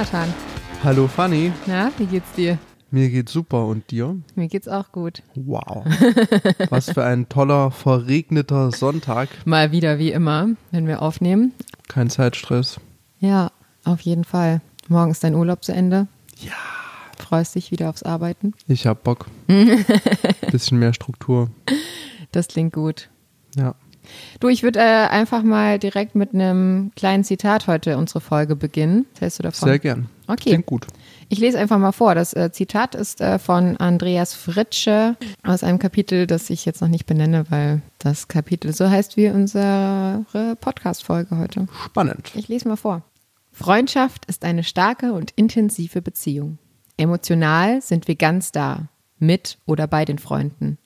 Jonathan. Hallo Fanny. Na, wie geht's dir? Mir geht's super und dir? Mir geht's auch gut. Wow. Was für ein toller, verregneter Sonntag. Mal wieder wie immer, wenn wir aufnehmen. Kein Zeitstress. Ja, auf jeden Fall. Morgen ist dein Urlaub zu Ende. Ja. Freust dich wieder aufs Arbeiten? Ich hab Bock. Bisschen mehr Struktur. Das klingt gut. Ja. Du, ich würde äh, einfach mal direkt mit einem kleinen Zitat heute unsere Folge beginnen. Was hältst du davon? Sehr gern. Okay. Klingt gut. Ich lese einfach mal vor. Das äh, Zitat ist äh, von Andreas Fritsche aus einem Kapitel, das ich jetzt noch nicht benenne, weil das Kapitel so heißt wie unsere Podcast-Folge heute. Spannend. Ich lese mal vor. Freundschaft ist eine starke und intensive Beziehung. Emotional sind wir ganz da, mit oder bei den Freunden.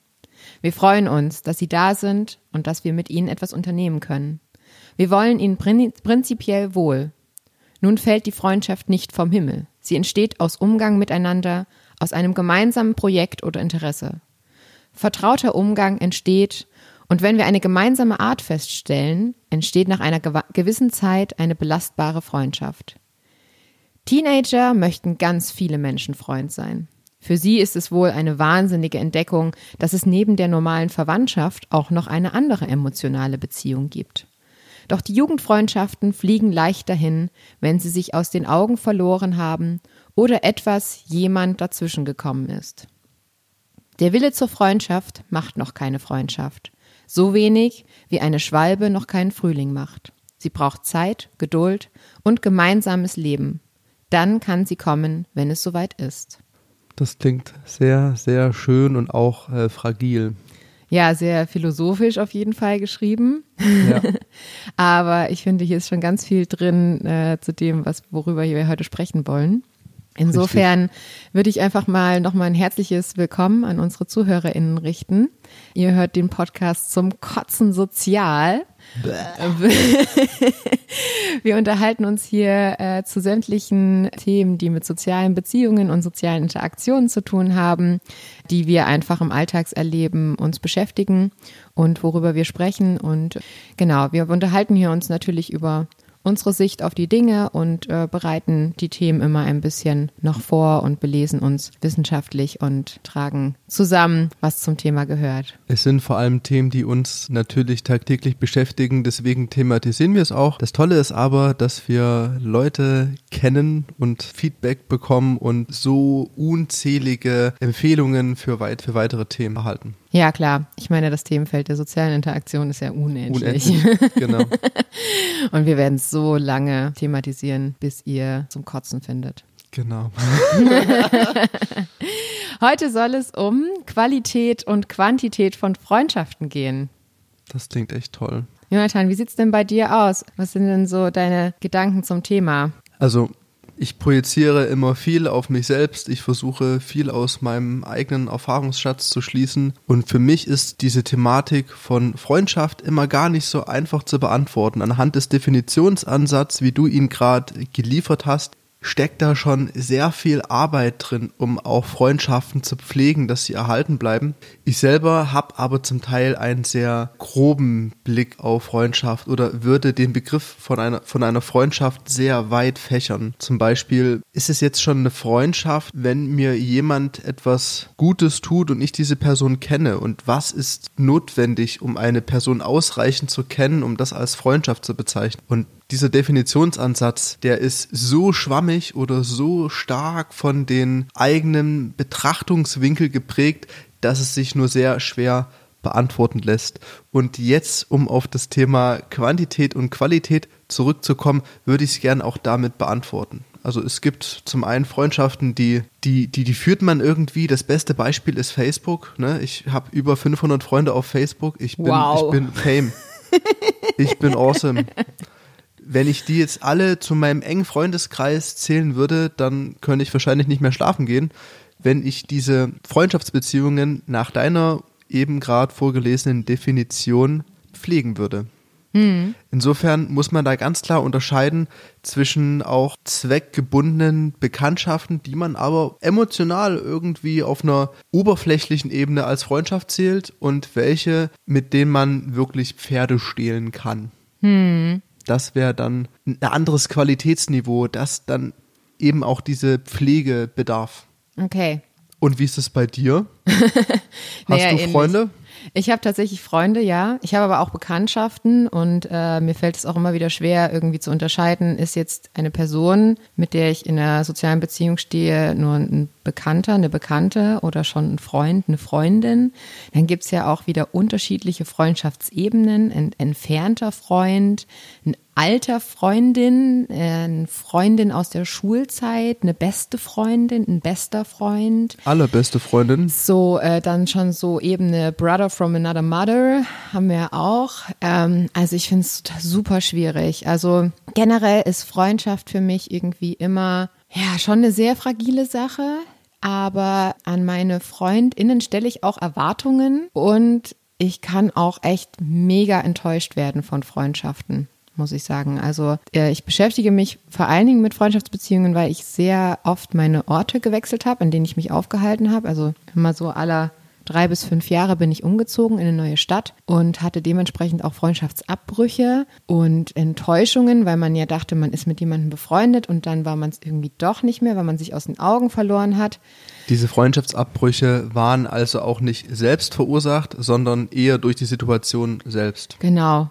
Wir freuen uns, dass sie da sind und dass wir mit ihnen etwas unternehmen können. Wir wollen ihnen prin prinzipiell wohl. Nun fällt die Freundschaft nicht vom Himmel. Sie entsteht aus Umgang miteinander, aus einem gemeinsamen Projekt oder Interesse. Vertrauter Umgang entsteht, und wenn wir eine gemeinsame Art feststellen, entsteht nach einer gewissen Zeit eine belastbare Freundschaft. Teenager möchten ganz viele Menschen Freund sein. Für sie ist es wohl eine wahnsinnige Entdeckung, dass es neben der normalen Verwandtschaft auch noch eine andere emotionale Beziehung gibt. Doch die Jugendfreundschaften fliegen leicht dahin, wenn sie sich aus den Augen verloren haben oder etwas jemand dazwischen gekommen ist. Der Wille zur Freundschaft macht noch keine Freundschaft. So wenig, wie eine Schwalbe noch keinen Frühling macht. Sie braucht Zeit, Geduld und gemeinsames Leben. Dann kann sie kommen, wenn es soweit ist. Das klingt sehr, sehr schön und auch äh, fragil. Ja, sehr philosophisch auf jeden Fall geschrieben. Ja. Aber ich finde, hier ist schon ganz viel drin äh, zu dem, was, worüber wir heute sprechen wollen. Insofern würde ich einfach mal nochmal ein herzliches Willkommen an unsere ZuhörerInnen richten. Ihr hört den Podcast zum Kotzen Sozial. Wir unterhalten uns hier äh, zu sämtlichen Themen, die mit sozialen Beziehungen und sozialen Interaktionen zu tun haben, die wir einfach im Alltagserleben uns beschäftigen und worüber wir sprechen. Und genau, wir unterhalten hier uns natürlich über unsere Sicht auf die Dinge und äh, bereiten die Themen immer ein bisschen noch vor und belesen uns wissenschaftlich und tragen zusammen, was zum Thema gehört. Es sind vor allem Themen, die uns natürlich tagtäglich beschäftigen, deswegen thematisieren wir es auch. Das Tolle ist aber, dass wir Leute kennen und Feedback bekommen und so unzählige Empfehlungen für, weit, für weitere Themen erhalten. Ja, klar. Ich meine, das Themenfeld der sozialen Interaktion ist ja unendlich. Unendlich, genau. Und wir werden es so lange thematisieren, bis ihr zum Kotzen findet. Genau. Heute soll es um Qualität und Quantität von Freundschaften gehen. Das klingt echt toll. Jonathan, wie sieht es denn bei dir aus? Was sind denn so deine Gedanken zum Thema? Also ich projiziere immer viel auf mich selbst. Ich versuche viel aus meinem eigenen Erfahrungsschatz zu schließen. Und für mich ist diese Thematik von Freundschaft immer gar nicht so einfach zu beantworten. Anhand des Definitionsansatzes, wie du ihn gerade geliefert hast, steckt da schon sehr viel Arbeit drin, um auch Freundschaften zu pflegen, dass sie erhalten bleiben. Ich selber habe aber zum Teil einen sehr groben Blick auf Freundschaft oder würde den Begriff von einer, von einer Freundschaft sehr weit fächern. Zum Beispiel ist es jetzt schon eine Freundschaft, wenn mir jemand etwas Gutes tut und ich diese Person kenne und was ist notwendig, um eine Person ausreichend zu kennen, um das als Freundschaft zu bezeichnen. Und dieser Definitionsansatz, der ist so schwammig oder so stark von den eigenen Betrachtungswinkel geprägt, dass es sich nur sehr schwer beantworten lässt. Und jetzt, um auf das Thema Quantität und Qualität zurückzukommen, würde ich es gern auch damit beantworten. Also es gibt zum einen Freundschaften, die, die, die, die führt man irgendwie. Das beste Beispiel ist Facebook. Ne? Ich habe über 500 Freunde auf Facebook. Ich bin, wow. ich bin Fame. Ich bin awesome wenn ich die jetzt alle zu meinem engen Freundeskreis zählen würde, dann könnte ich wahrscheinlich nicht mehr schlafen gehen. Wenn ich diese Freundschaftsbeziehungen nach deiner eben gerade vorgelesenen Definition pflegen würde. Hm. Insofern muss man da ganz klar unterscheiden zwischen auch zweckgebundenen Bekanntschaften, die man aber emotional irgendwie auf einer oberflächlichen Ebene als Freundschaft zählt und welche, mit denen man wirklich Pferde stehlen kann. Hm das wäre dann ein anderes Qualitätsniveau, das dann eben auch diese Pflege bedarf. Okay. Und wie ist es bei dir? Hast Naja, du ähnlich. Freunde? Ich habe tatsächlich Freunde, ja. Ich habe aber auch Bekanntschaften und äh, mir fällt es auch immer wieder schwer, irgendwie zu unterscheiden, ist jetzt eine Person, mit der ich in einer sozialen Beziehung stehe, nur ein Bekannter, eine Bekannte oder schon ein Freund, eine Freundin. Dann gibt's ja auch wieder unterschiedliche Freundschaftsebenen, ein entfernter Freund, ein alter Freundin, äh, eine Freundin aus der Schulzeit, eine beste Freundin, ein bester Freund. Allerbeste Freundin. So, äh, dann schon so Ebene Brother from Another Mother haben wir auch. Ähm, also ich finde es super schwierig. Also generell ist Freundschaft für mich irgendwie immer, ja, schon eine sehr fragile Sache. Aber an meine FreundInnen stelle ich auch Erwartungen und ich kann auch echt mega enttäuscht werden von Freundschaften muss ich sagen. Also äh, ich beschäftige mich vor allen Dingen mit Freundschaftsbeziehungen, weil ich sehr oft meine Orte gewechselt habe, an denen ich mich aufgehalten habe. Also immer so aller drei bis fünf Jahre bin ich umgezogen in eine neue Stadt und hatte dementsprechend auch Freundschaftsabbrüche und Enttäuschungen, weil man ja dachte, man ist mit jemandem befreundet und dann war man es irgendwie doch nicht mehr, weil man sich aus den Augen verloren hat. Diese Freundschaftsabbrüche waren also auch nicht selbst verursacht, sondern eher durch die Situation selbst. Genau.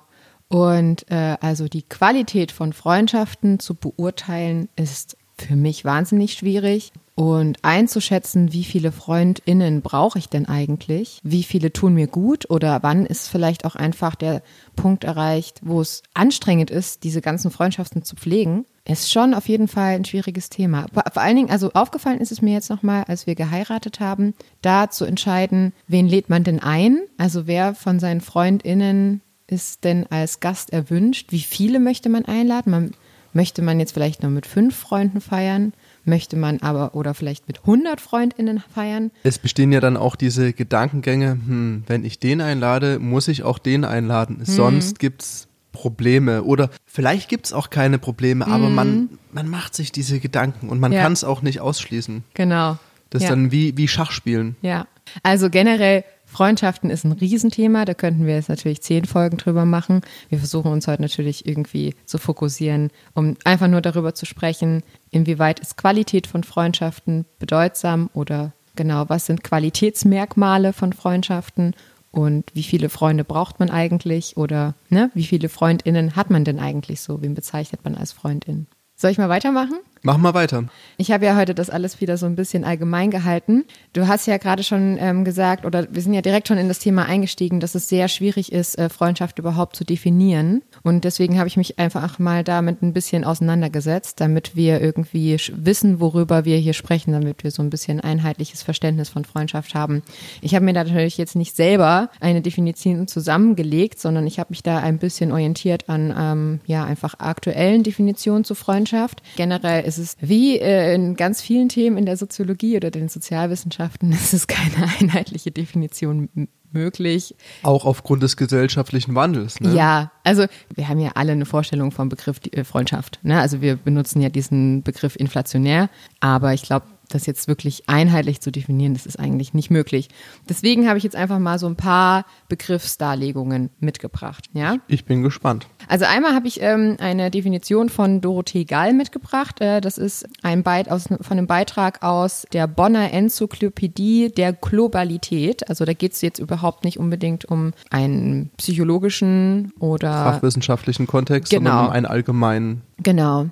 Und äh, also die Qualität von Freundschaften zu beurteilen ist für mich wahnsinnig schwierig. Und einzuschätzen, wie viele FreundInnen brauche ich denn eigentlich? Wie viele tun mir gut? Oder wann ist vielleicht auch einfach der Punkt erreicht, wo es anstrengend ist, diese ganzen Freundschaften zu pflegen? Ist schon auf jeden Fall ein schwieriges Thema. Vor allen Dingen, also aufgefallen ist es mir jetzt nochmal, als wir geheiratet haben, da zu entscheiden, wen lädt man denn ein? Also wer von seinen FreundInnen ist denn als Gast erwünscht? Wie viele möchte man einladen? Man, möchte man jetzt vielleicht nur mit fünf Freunden feiern? Möchte man aber oder vielleicht mit 100 FreundInnen feiern? Es bestehen ja dann auch diese Gedankengänge, hm, wenn ich den einlade, muss ich auch den einladen. Sonst gibt's Probleme. Oder vielleicht gibt's auch keine Probleme, aber man, man macht sich diese Gedanken und man Ja. kann es auch nicht ausschließen. Genau. Das ist ja. dann wie, wie Schachspielen. Ja, also generell Freundschaften ist ein Riesenthema. Da könnten wir jetzt natürlich zehn Folgen drüber machen. Wir versuchen uns heute natürlich irgendwie zu fokussieren, um einfach nur darüber zu sprechen, inwieweit ist Qualität von Freundschaften bedeutsam oder genau, was sind Qualitätsmerkmale von Freundschaften und wie viele Freunde braucht man eigentlich oder ne, wie viele Freundinnen hat man denn eigentlich so? Wen bezeichnet man als Freundin? Soll ich mal weitermachen? Mach mal weiter. Ich habe ja heute das alles wieder so ein bisschen allgemein gehalten. Du hast ja gerade schon ähm, gesagt, oder wir sind ja direkt schon in das Thema eingestiegen, dass es sehr schwierig ist, äh, Freundschaft überhaupt zu definieren. Und deswegen habe ich mich einfach mal damit ein bisschen auseinandergesetzt, damit wir irgendwie wissen, worüber wir hier sprechen, damit wir so ein bisschen einheitliches Verständnis von Freundschaft haben. Ich habe mir da natürlich jetzt nicht selber eine Definition zusammengelegt, sondern ich habe mich da ein bisschen orientiert an ähm, ja einfach aktuellen Definitionen zu Freundschaft. Generell ist es wie äh, in ganz vielen Themen in der Soziologie oder den Sozialwissenschaften ist es keine einheitliche Definition möglich. Auch aufgrund des gesellschaftlichen Wandels. Ne? Ja, also wir haben ja alle eine Vorstellung vom Begriff äh, Freundschaft. Ne? Also wir benutzen ja diesen Begriff inflationär, aber ich glaube, das jetzt wirklich einheitlich zu definieren, das ist eigentlich nicht möglich. Deswegen habe ich jetzt einfach mal so ein paar Begriffsdarlegungen mitgebracht. Ja? Ich bin gespannt. Also einmal habe ich ähm, eine Definition von Dorothee Gall mitgebracht. Äh, das ist ein Beit aus, von einem Beitrag aus der Bonner Enzyklopädie der Globalität. Also da geht es jetzt überhaupt nicht unbedingt um einen psychologischen oder Fachwissenschaftlichen Kontext, Genau. sondern um einen allgemeinen genau.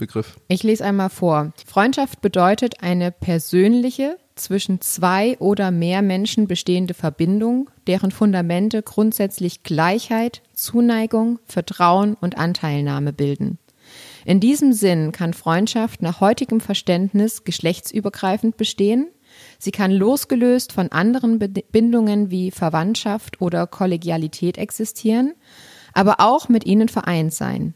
Definitionsbegriff. Ich lese einmal vor. Freundschaft bedeutet eine persönliche, zwischen zwei oder mehr Menschen bestehende Verbindung, deren Fundamente grundsätzlich Gleichheit, Zuneigung, Vertrauen und Anteilnahme bilden. In diesem Sinn kann Freundschaft nach heutigem Verständnis geschlechtsübergreifend bestehen. Sie kann losgelöst von anderen Bindungen wie Verwandtschaft oder Kollegialität existieren, aber auch mit ihnen vereint sein.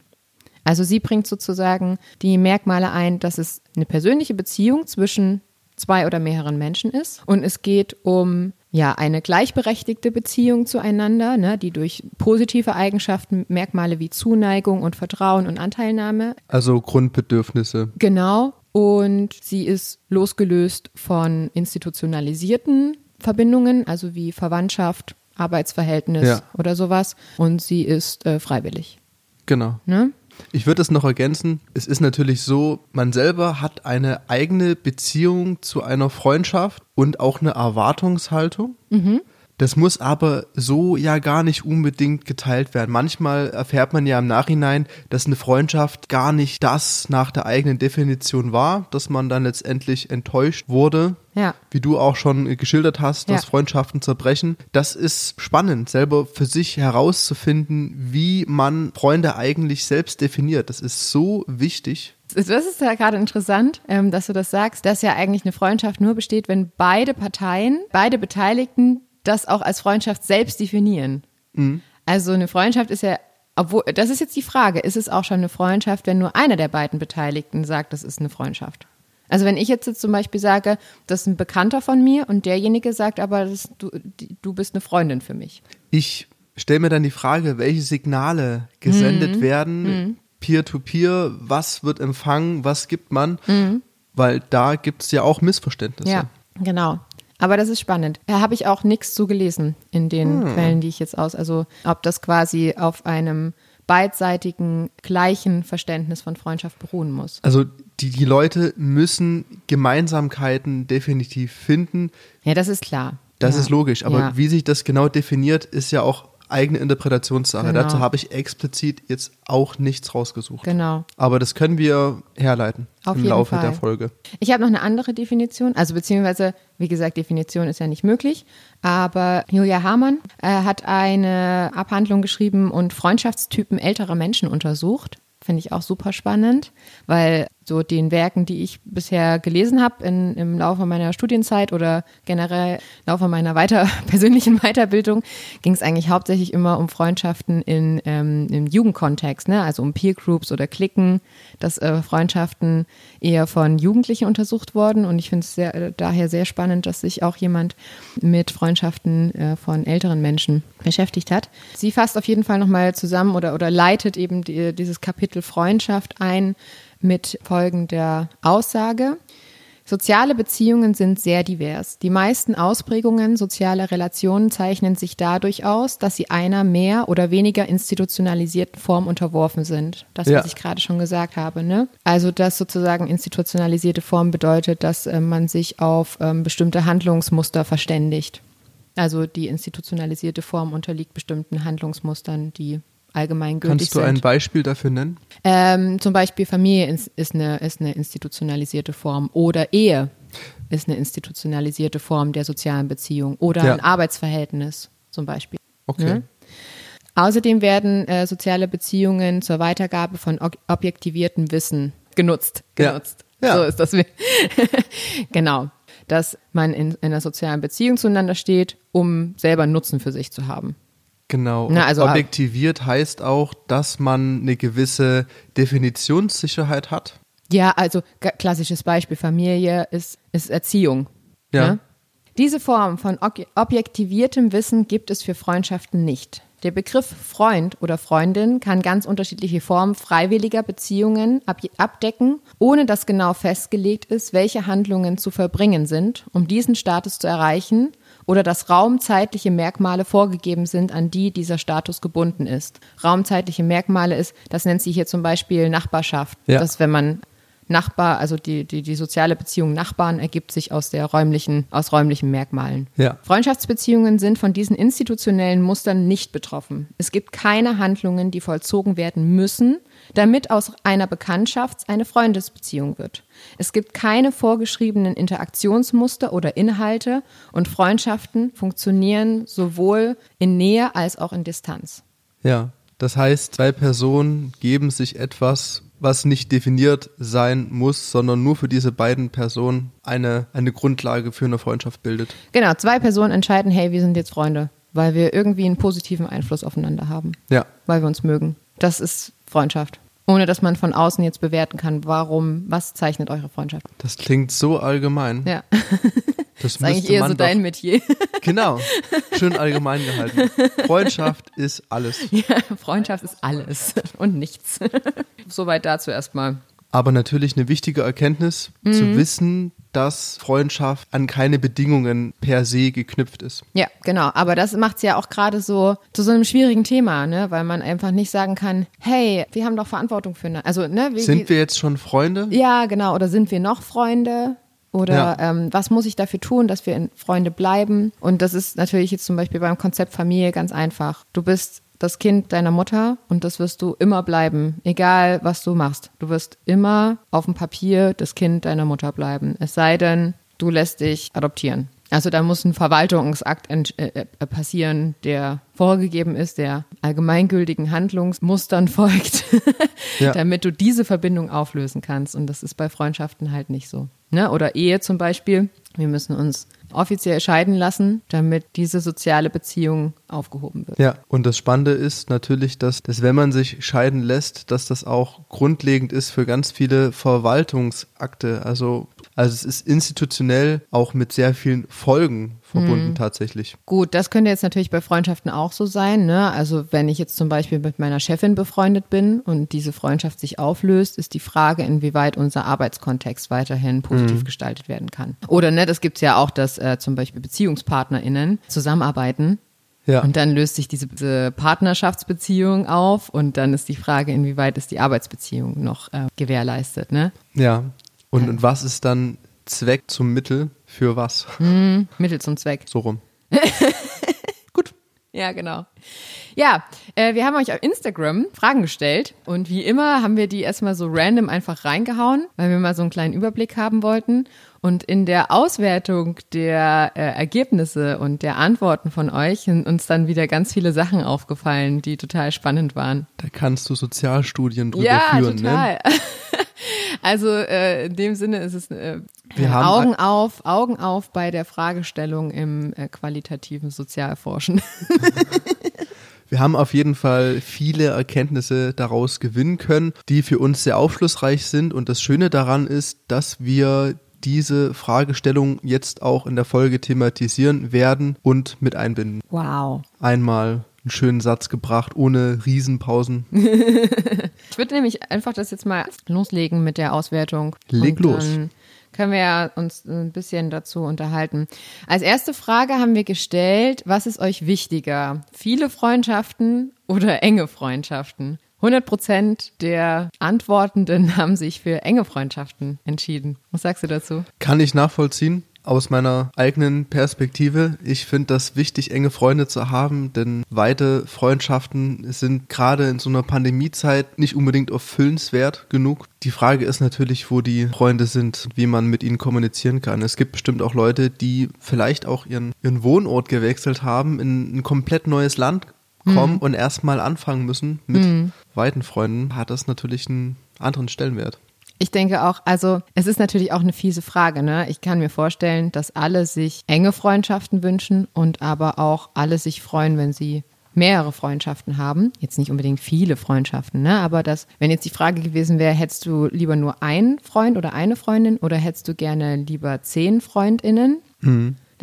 Also sie bringt sozusagen die Merkmale ein, dass es eine persönliche Beziehung zwischen zwei oder mehreren Menschen ist und es geht um ja eine gleichberechtigte Beziehung zueinander, ne, die durch positive Eigenschaften, Merkmale wie Zuneigung und Vertrauen und Anteilnahme Also Grundbedürfnisse. Genau. Und sie ist losgelöst von institutionalisierten Verbindungen, also wie Verwandtschaft, Arbeitsverhältnis Ja. oder sowas. Und sie ist äh, freiwillig. Genau. Ne? Ich würde es noch ergänzen, es ist natürlich so, man selber hat eine eigene Beziehung zu einer Freundschaft und auch eine Erwartungshaltung. Mhm. Das muss aber so ja gar nicht unbedingt geteilt werden. Manchmal erfährt man ja im Nachhinein, dass eine Freundschaft gar nicht das nach der eigenen Definition war, dass man dann letztendlich enttäuscht wurde. Ja. Wie du auch schon geschildert hast, dass Ja. Freundschaften zerbrechen. Das ist spannend, selber für sich herauszufinden, wie man Freunde eigentlich selbst definiert. Das ist so wichtig. Das ist ja gerade interessant, ähm, dass du das sagst, dass ja eigentlich eine Freundschaft nur besteht, wenn beide Parteien, beide Beteiligten das auch als Freundschaft selbst definieren. Also eine Freundschaft ist ja, obwohl, das ist jetzt die Frage, ist es auch schon eine Freundschaft, wenn nur einer der beiden Beteiligten sagt, das ist eine Freundschaft? Also wenn ich jetzt, jetzt zum Beispiel sage, das ist ein Bekannter von mir und derjenige sagt aber, das, du, du bist eine Freundin für mich. Ich stelle mir dann die Frage, welche Signale gesendet werden, peer-to-peer, was wird empfangen, was gibt man, weil da gibt es ja auch Missverständnisse. Ja, genau. Aber das ist spannend. Da habe ich auch nichts zu gelesen in den Quellen, die ich jetzt aus. Also ob das quasi auf einem beidseitigen gleichen Verständnis von Freundschaft beruhen muss. Also die, die Leute müssen Gemeinsamkeiten definitiv finden. Ja, das ist klar. Das ja. ist logisch. Aber ja. wie sich das genau definiert, ist ja auch eigene Interpretationssache. Genau. Dazu habe ich explizit jetzt auch nichts rausgesucht. Genau. Aber das können wir herleiten Auf im Laufe Fall. der Folge. Ich habe noch eine andere Definition, also beziehungsweise, wie gesagt, Definition ist ja nicht möglich, aber Julia Hamann äh, hat eine Abhandlung geschrieben und Freundschaftstypen älterer Menschen untersucht. Finde ich auch super spannend, weil so den Werken, die ich bisher gelesen habe im Laufe meiner Studienzeit oder generell im Laufe meiner weiter, persönlichen Weiterbildung, ging es eigentlich hauptsächlich immer um Freundschaften in, ähm, im Jugendkontext, ne? also um Peer Groups oder Klicken, dass äh, Freundschaften eher von Jugendlichen untersucht wurden und ich finde es äh, daher sehr spannend, dass sich auch jemand mit Freundschaften äh, von älteren Menschen beschäftigt hat. Sie fasst auf jeden Fall nochmal zusammen oder, oder leitet eben die, dieses Kapitel Freundschaft ein mit folgender Aussage. Soziale Beziehungen sind sehr divers. Die meisten Ausprägungen sozialer Relationen zeichnen sich dadurch aus, dass sie einer mehr oder weniger institutionalisierten Form unterworfen sind. Das, Ja. was ich gerade schon gesagt habe. Ne? Also, dass sozusagen institutionalisierte Form bedeutet, dass äh, man sich auf ähm, bestimmte Handlungsmuster verständigt. Also die institutionalisierte Form unterliegt bestimmten Handlungsmustern, die allgemeingültig Kannst du sind. ein Beispiel dafür nennen? Ähm, zum Beispiel Familie ist, ist, eine, ist eine institutionalisierte Form oder Ehe ist eine institutionalisierte Form der sozialen Beziehung oder Ja. ein Arbeitsverhältnis zum Beispiel. Okay. Ne? Außerdem werden äh, soziale Beziehungen zur Weitergabe von ob- objektiviertem Wissen genutzt. Ja. genutzt. Ja. So ist das. genau. Dass man in, in einer sozialen Beziehung zueinander steht, um selber Nutzen für sich zu haben. Genau. Na, also- Objektiviert heißt auch, dass man eine gewisse Definitionssicherheit hat. Ja, also klassisches Beispiel Familie ist, ist Erziehung. Ja. Ne? Diese Form von ob- objektiviertem Wissen gibt es für Freundschaften nicht. Der Begriff Freund oder Freundin kann ganz unterschiedliche Formen freiwilliger Beziehungen ab abdecken, ohne dass genau festgelegt ist, welche Handlungen zu verbringen sind, um diesen Status zu erreichen oder dass raumzeitliche Merkmale vorgegeben sind, an die dieser Status gebunden ist. Raumzeitliche Merkmale ist, das nennt sie hier zum Beispiel Nachbarschaft. Ja. Das, wenn man Nachbar, also die, die, die soziale Beziehung Nachbarn ergibt sich aus der räumlichen, aus räumlichen Merkmalen. Ja. Freundschaftsbeziehungen sind von diesen institutionellen Mustern nicht betroffen. Es gibt keine Handlungen, die vollzogen werden müssen, damit aus einer Bekanntschaft eine Freundesbeziehung wird. Es gibt keine vorgeschriebenen Interaktionsmuster oder Inhalte und Freundschaften funktionieren sowohl in Nähe als auch in Distanz. Ja. Das heißt, zwei Personen geben sich etwas, was nicht definiert sein muss, sondern nur für diese beiden Personen eine, eine Grundlage für eine Freundschaft bildet. Genau, zwei Personen entscheiden, hey, wir sind jetzt Freunde, weil wir irgendwie einen positiven Einfluss aufeinander haben. Ja. weil wir uns mögen. Das ist Freundschaft. Ohne dass man von außen jetzt bewerten kann, warum, was zeichnet eure Freundschaft. Das klingt so allgemein. Ja, Das ist eigentlich eher man so dein doch, Metier. Genau. Schön allgemein gehalten. Freundschaft ist alles. Ja, Freundschaft ist alles und nichts. Soweit dazu erstmal. Aber natürlich eine wichtige Erkenntnis Mhm. zu wissen, dass Freundschaft an keine Bedingungen per se geknüpft ist. Ja, genau. Aber das macht es ja auch gerade so zu so einem schwierigen Thema, ne? Weil man einfach nicht sagen kann, hey, wir haben doch Verantwortung für ne? Also, ne? Wie, Sind wir jetzt schon Freunde? Ja, genau. Oder sind wir noch Freunde? Oder Ja. ähm, was muss ich dafür tun, dass wir in Freunde bleiben? Und das ist natürlich jetzt zum Beispiel beim Konzept Familie ganz einfach. Du bist das Kind deiner Mutter und das wirst du immer bleiben, egal was du machst. Du wirst immer auf dem Papier das Kind deiner Mutter bleiben. Es sei denn, du lässt dich adoptieren. Also da muss ein Verwaltungsakt ent- äh, äh, passieren, der vorgegeben ist, der allgemeingültigen Handlungsmustern folgt, Ja. damit du diese Verbindung auflösen kannst. Und das ist bei Freundschaften halt nicht so. Ne? Oder Ehe zum Beispiel. Wir müssen uns offiziell scheiden lassen, damit diese soziale Beziehung aufgehoben wird. Ja, und das Spannende ist natürlich, dass, dass wenn man sich scheiden lässt, dass das auch grundlegend ist für ganz viele Verwaltungsakte. Also, also es ist institutionell auch mit sehr vielen Folgen verbunden Mhm. tatsächlich. Gut, das könnte jetzt natürlich bei Freundschaften auch so sein. Ne? Also wenn ich jetzt zum Beispiel mit meiner Chefin befreundet bin und diese Freundschaft sich auflöst, ist die Frage, inwieweit unser Arbeitskontext weiterhin positiv gestaltet werden kann. Oder ne, das gibt's ja auch, dass äh, zum Beispiel BeziehungspartnerInnen zusammenarbeiten Ja. und dann löst sich diese, diese Partnerschaftsbeziehung auf und dann ist die Frage, inwieweit ist die Arbeitsbeziehung noch äh, gewährleistet. Ne? Ja. Und, und was ist dann Zweck zum Mittel für was? Mittel zum Zweck. So rum. Ja, genau. Ja, äh, wir haben euch auf Instagram Fragen gestellt und wie immer haben wir die erstmal so random einfach reingehauen, weil wir mal so einen kleinen Überblick haben wollten. Und in der Auswertung der äh, Ergebnisse und der Antworten von euch sind uns dann wieder ganz viele Sachen aufgefallen, die total spannend waren. Da kannst du Sozialstudien drüber ja, führen. Ne? total. Also äh, in dem Sinne ist es äh, Augen auf, Augen auf bei der Fragestellung im äh, qualitativen Sozialforschen. Wir haben auf jeden Fall viele Erkenntnisse daraus gewinnen können, die für uns sehr aufschlussreich sind. Und das Schöne daran ist, dass wir diese Fragestellung jetzt auch in der Folge thematisieren werden und mit einbinden. Wow. Einmal einen schönen Satz gebracht, ohne Riesenpausen. Ich würde nämlich einfach das jetzt mal loslegen mit der Auswertung. Leg los. Dann können wir ja uns ein bisschen dazu unterhalten. Als erste Frage haben wir gestellt, was ist euch wichtiger? Viele Freundschaften oder enge Freundschaften? 100 Prozent der Antwortenden haben sich für enge Freundschaften entschieden. Was sagst du dazu? Kann ich nachvollziehen aus meiner eigenen Perspektive. Ich finde das wichtig, enge Freunde zu haben, denn weite Freundschaften sind gerade in so einer Pandemiezeit nicht unbedingt erfüllenswert genug. Die Frage ist natürlich, wo die Freunde sind, wie man mit ihnen kommunizieren kann. Es gibt bestimmt auch Leute, die vielleicht auch ihren, ihren Wohnort gewechselt haben, in ein komplett neues Land kommen und erstmal anfangen müssen mit weiten Freunden, hat das natürlich einen anderen Stellenwert. Ich denke auch, also es ist natürlich auch eine fiese Frage. Ne? Ich kann mir vorstellen, dass alle sich enge Freundschaften wünschen und aber auch alle sich freuen, wenn sie mehrere Freundschaften haben. Jetzt nicht unbedingt viele Freundschaften, ne? aber das, wenn jetzt die Frage gewesen wäre, hättest du lieber nur einen Freund oder eine Freundin oder hättest du gerne lieber zehn FreundInnen?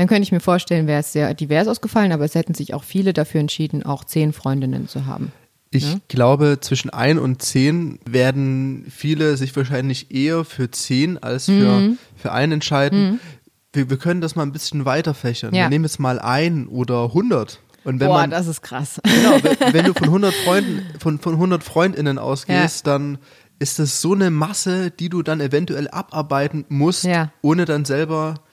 Dann könnte ich mir vorstellen, wäre es sehr divers ausgefallen, aber es hätten sich auch viele dafür entschieden, auch zehn Freundinnen zu haben. Ich glaube, zwischen ein und zehn werden viele sich wahrscheinlich eher für zehn als für, Mhm. für einen entscheiden. Wir, wir können das mal ein bisschen weiter fächern. Ja. Wir nehmen jetzt mal ein oder hundert. Und wenn Boah, man, das ist krass. genau, wenn, wenn du von 100 Freunden, von, von 100 Freundinnen ausgehst, dann ist das so eine Masse, die du dann eventuell abarbeiten musst, Ja. ohne dann selber Ja.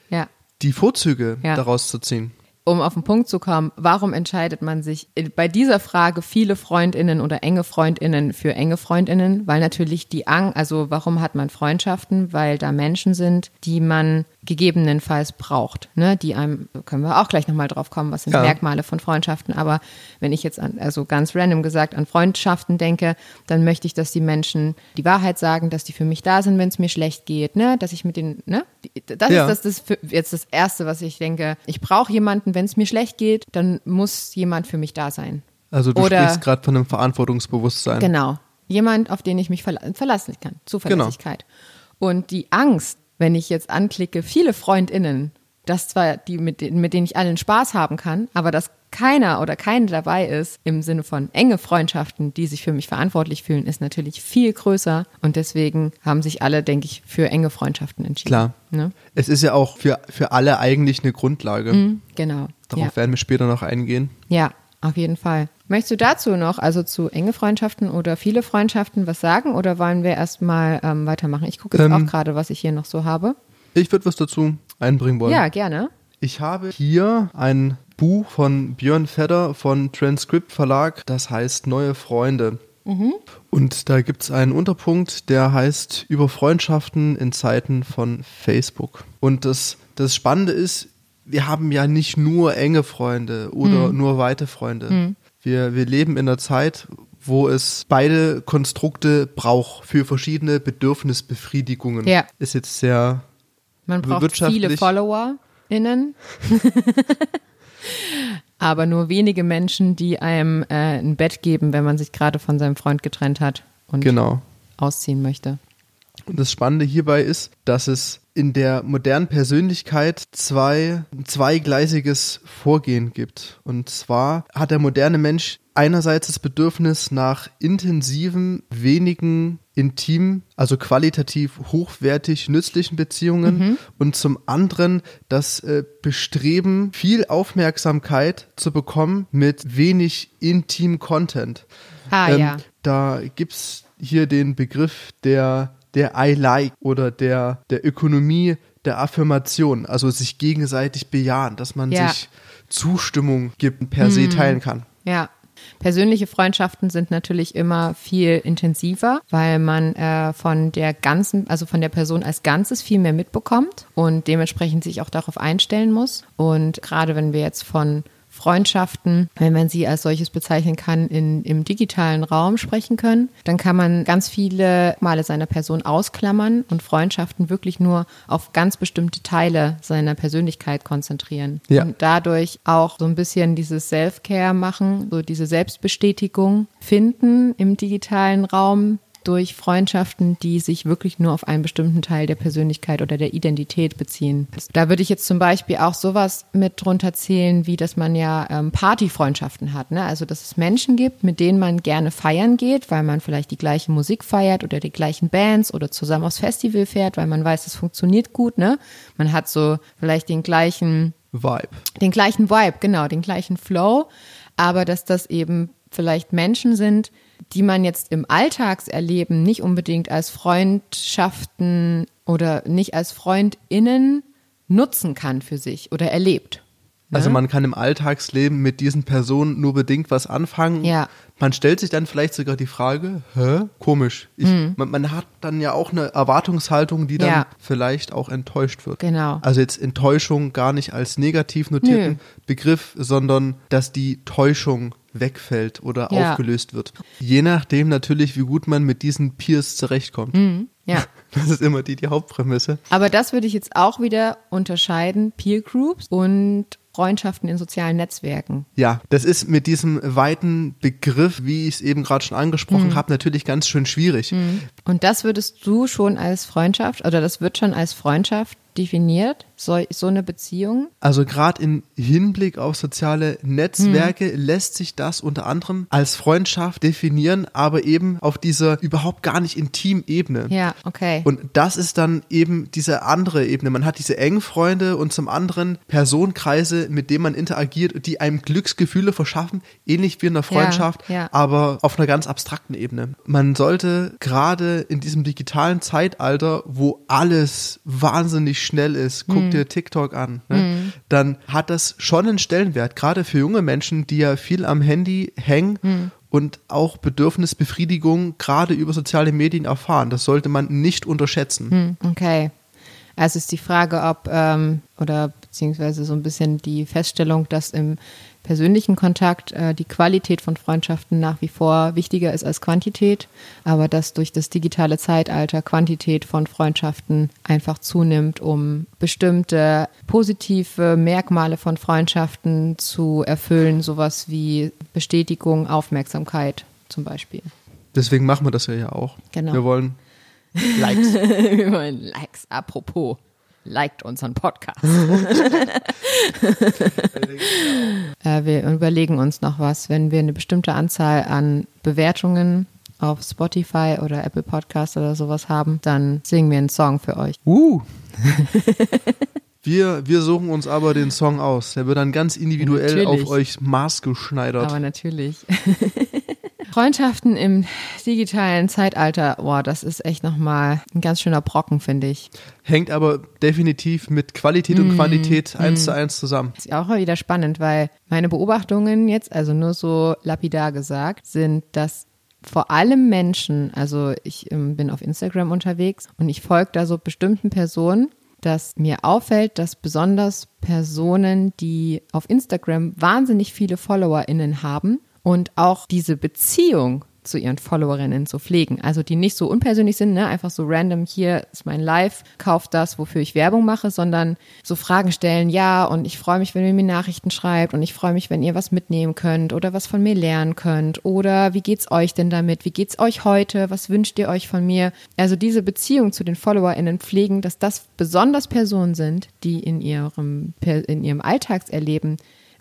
Die Vorzüge Ja. daraus zu ziehen. um auf den Punkt zu kommen, warum entscheidet man sich bei dieser Frage viele Freundinnen oder enge Freundinnen für enge Freundinnen? Weil natürlich die Angst, also warum hat man Freundschaften? Weil da Menschen sind, die man gegebenenfalls braucht, ne? Die einem, können wir auch gleich nochmal drauf kommen, was sind Ja. Merkmale von Freundschaften. Aber wenn ich jetzt an, also ganz random gesagt an Freundschaften denke, dann möchte ich, dass die Menschen die Wahrheit sagen, dass die für mich da sind, wenn es mir schlecht geht, ne? Dass ich mit den, ne? Das Ja. ist das, das für, jetzt das Erste, was ich denke. Ich brauche jemanden, wenn es mir schlecht geht, dann muss jemand für mich da sein. Also du Oder- sprichst gerade von einem Verantwortungsbewusstsein. Genau. Jemand, auf den ich mich verla verlassen kann. Zuverlässigkeit. Genau. Und die Angst, wenn ich jetzt anklicke, viele FreundInnen, dass zwar die, mit, denen- mit denen ich allen Spaß haben kann, aber dass keiner oder keine dabei ist im Sinne von enge Freundschaften, die sich für mich verantwortlich fühlen, ist natürlich viel größer. Und deswegen haben sich alle, denke ich, für enge Freundschaften entschieden. Klar. Ne? Es ist ja auch für, für alle eigentlich eine Grundlage. Mhm, genau. Darauf Ja. werden wir später noch eingehen. ja, auf jeden Fall. Möchtest du dazu noch, also zu enge Freundschaften oder viele Freundschaften, was sagen oder wollen wir erstmal ähm, weitermachen? Ich gucke jetzt Ähm, auch gerade, was ich hier noch so habe. Ich würde was dazu einbringen wollen. Ja, gerne. Ich habe hier ein Buch von Björn Fedder von Transcript Verlag, das heißt Neue Freunde. Und da gibt es einen Unterpunkt, der heißt Über Freundschaften in Zeiten von Facebook. Und das, das Spannende ist, wir haben ja nicht nur enge Freunde oder nur weite Freunde. Wir, wir leben in einer Zeit, wo es beide Konstrukte braucht für verschiedene Bedürfnisbefriedigungen. Ja. Ist jetzt sehr Man braucht viele FollowerInnen. Aber nur wenige Menschen, die einem äh, ein Bett geben, wenn man sich gerade von seinem Freund getrennt hat und genau. ausziehen möchte. Und das Spannende hierbei ist, dass es in der modernen Persönlichkeit zwei, ein zweigleisiges Vorgehen gibt. Und zwar hat der moderne Mensch einerseits das Bedürfnis nach intensiven, wenigen, intimen, also qualitativ hochwertig nützlichen Beziehungen und zum anderen das äh, Bestreben, viel Aufmerksamkeit zu bekommen mit wenig intim Content. Ah, Ähm, ja. Da gibt's hier den Begriff der, der I like oder der, der Ökonomie der Affirmation, also sich gegenseitig bejahen, dass man Ja. sich Zustimmung gibt und per se teilen kann. Ja. Persönliche Freundschaften sind natürlich immer viel intensiver, weil man äh, von der ganzen, also von der Person als Ganzes viel mehr mitbekommt und dementsprechend sich auch darauf einstellen muss. Und gerade wenn wir jetzt von Freundschaften, wenn man sie als solches bezeichnen kann, in, im digitalen Raum sprechen können, dann kann man ganz viele Male seiner Person ausklammern und Freundschaften wirklich nur auf ganz bestimmte Teile seiner Persönlichkeit konzentrieren. Ja. Und dadurch auch so ein bisschen dieses Self-Care machen, so diese Selbstbestätigung finden im digitalen Raum durch Freundschaften, die sich wirklich nur auf einen bestimmten Teil der Persönlichkeit oder der Identität beziehen. Da würde ich jetzt zum Beispiel auch sowas mit drunter zählen, wie dass man ja ähm, Partyfreundschaften hat. Ne? Also dass es Menschen gibt, mit denen man gerne feiern geht, weil man vielleicht die gleiche Musik feiert oder die gleichen Bands oder zusammen aufs Festival fährt, weil man weiß, es funktioniert gut. Ne? Man hat so vielleicht den gleichen Vibe. den gleichen Vibe, genau, den gleichen Flow, aber dass das eben vielleicht Menschen sind, die man jetzt im Alltagserleben nicht unbedingt als Freundschaften oder nicht als FreundInnen nutzen kann für sich oder erlebt. Also Ne? man kann im Alltagsleben mit diesen Personen nur bedingt was anfangen. Ja. Man stellt sich dann vielleicht sogar die Frage, hä, komisch. Ich, man, man hat dann ja auch eine Erwartungshaltung, die dann. Ja. vielleicht auch enttäuscht wird. Genau. Also jetzt Enttäuschung gar nicht als negativ notierten Nö. Begriff, sondern dass die Täuschung wegfällt oder Ja. aufgelöst wird. Je nachdem natürlich, wie gut man mit diesen Peers zurechtkommt. Ja. Das ist immer die, die Hauptprämisse. Aber das würde ich jetzt auch wieder unterscheiden, Peer Groups und Freundschaften in sozialen Netzwerken. Ja, das ist mit diesem weiten Begriff, wie ich es eben gerade schon Mhm. angesprochen habe, natürlich ganz schön schwierig. Und das würdest du schon als Freundschaft, oder das wird schon als Freundschaft definiert, so, so eine Beziehung? Also gerade im Hinblick auf soziale Netzwerke lässt sich das unter anderem als Freundschaft definieren, aber eben auf dieser überhaupt gar nicht intimen Ebene. Ja, okay. Und das ist dann eben diese andere Ebene. Man hat diese engen Freunde und zum anderen Personenkreise, mit denen man interagiert, die einem Glücksgefühle verschaffen, ähnlich wie in einer Freundschaft, ja. aber auf einer ganz abstrakten Ebene. Man sollte gerade in diesem digitalen Zeitalter, wo alles wahnsinnig schnell ist, guck Mhm. dir TikTok an, ne? dann hat das schon einen Stellenwert, gerade für junge Menschen, die ja viel am Handy hängen Mhm. und auch Bedürfnisbefriedigung gerade über soziale Medien erfahren. Das sollte man nicht unterschätzen. Hm, Okay. Also ist die Frage, ob, ähm, oder beziehungsweise so ein bisschen die Feststellung, dass im persönlichen Kontakt äh, die Qualität von Freundschaften nach wie vor wichtiger ist als Quantität, aber dass durch das digitale Zeitalter Quantität von Freundschaften einfach zunimmt, um bestimmte positive Merkmale von Freundschaften zu erfüllen, sowas wie Bestätigung, Aufmerksamkeit zum Beispiel. Deswegen machen wir das ja, ja auch. Genau. Wir wollen Likes. Wir wollen Likes, apropos. Liked unseren Podcast. äh, wir überlegen uns noch was, wenn wir eine bestimmte Anzahl an Bewertungen auf Spotify oder Apple Podcast oder sowas haben, dann singen wir einen Song für euch. Uh. Wir, wir suchen uns aber den Song aus. Der wird dann ganz individuell Natürlich. auf euch maßgeschneidert. Aber natürlich. Freundschaften im digitalen Zeitalter, boah, das ist echt nochmal ein ganz schöner Brocken, finde ich. Hängt aber definitiv mit Qualität Mm, und Quantität eins zu eins zusammen. Ist ja auch wieder spannend, weil meine Beobachtungen jetzt, also nur so lapidar gesagt, sind, dass vor allem Menschen, also ich ähm, bin auf Instagram unterwegs und ich folge da so bestimmten Personen, dass mir auffällt, dass besonders Personen, die auf Instagram wahnsinnig viele FollowerInnen haben und auch diese Beziehung zu ihren Followerinnen zu pflegen. Also die nicht so unpersönlich sind, ne? einfach so random, hier ist mein Live, kauft das, wofür ich Werbung mache, sondern so Fragen stellen, ja, und ich freue mich, wenn ihr mir Nachrichten schreibt und ich freue mich, wenn ihr was mitnehmen könnt oder was von mir lernen könnt oder wie geht's euch denn damit? Wie geht's euch heute? Was wünscht ihr euch von mir? Also diese Beziehung zu den FollowerInnen pflegen, dass das besonders Personen sind, die in ihrem, in ihrem Alltagserleben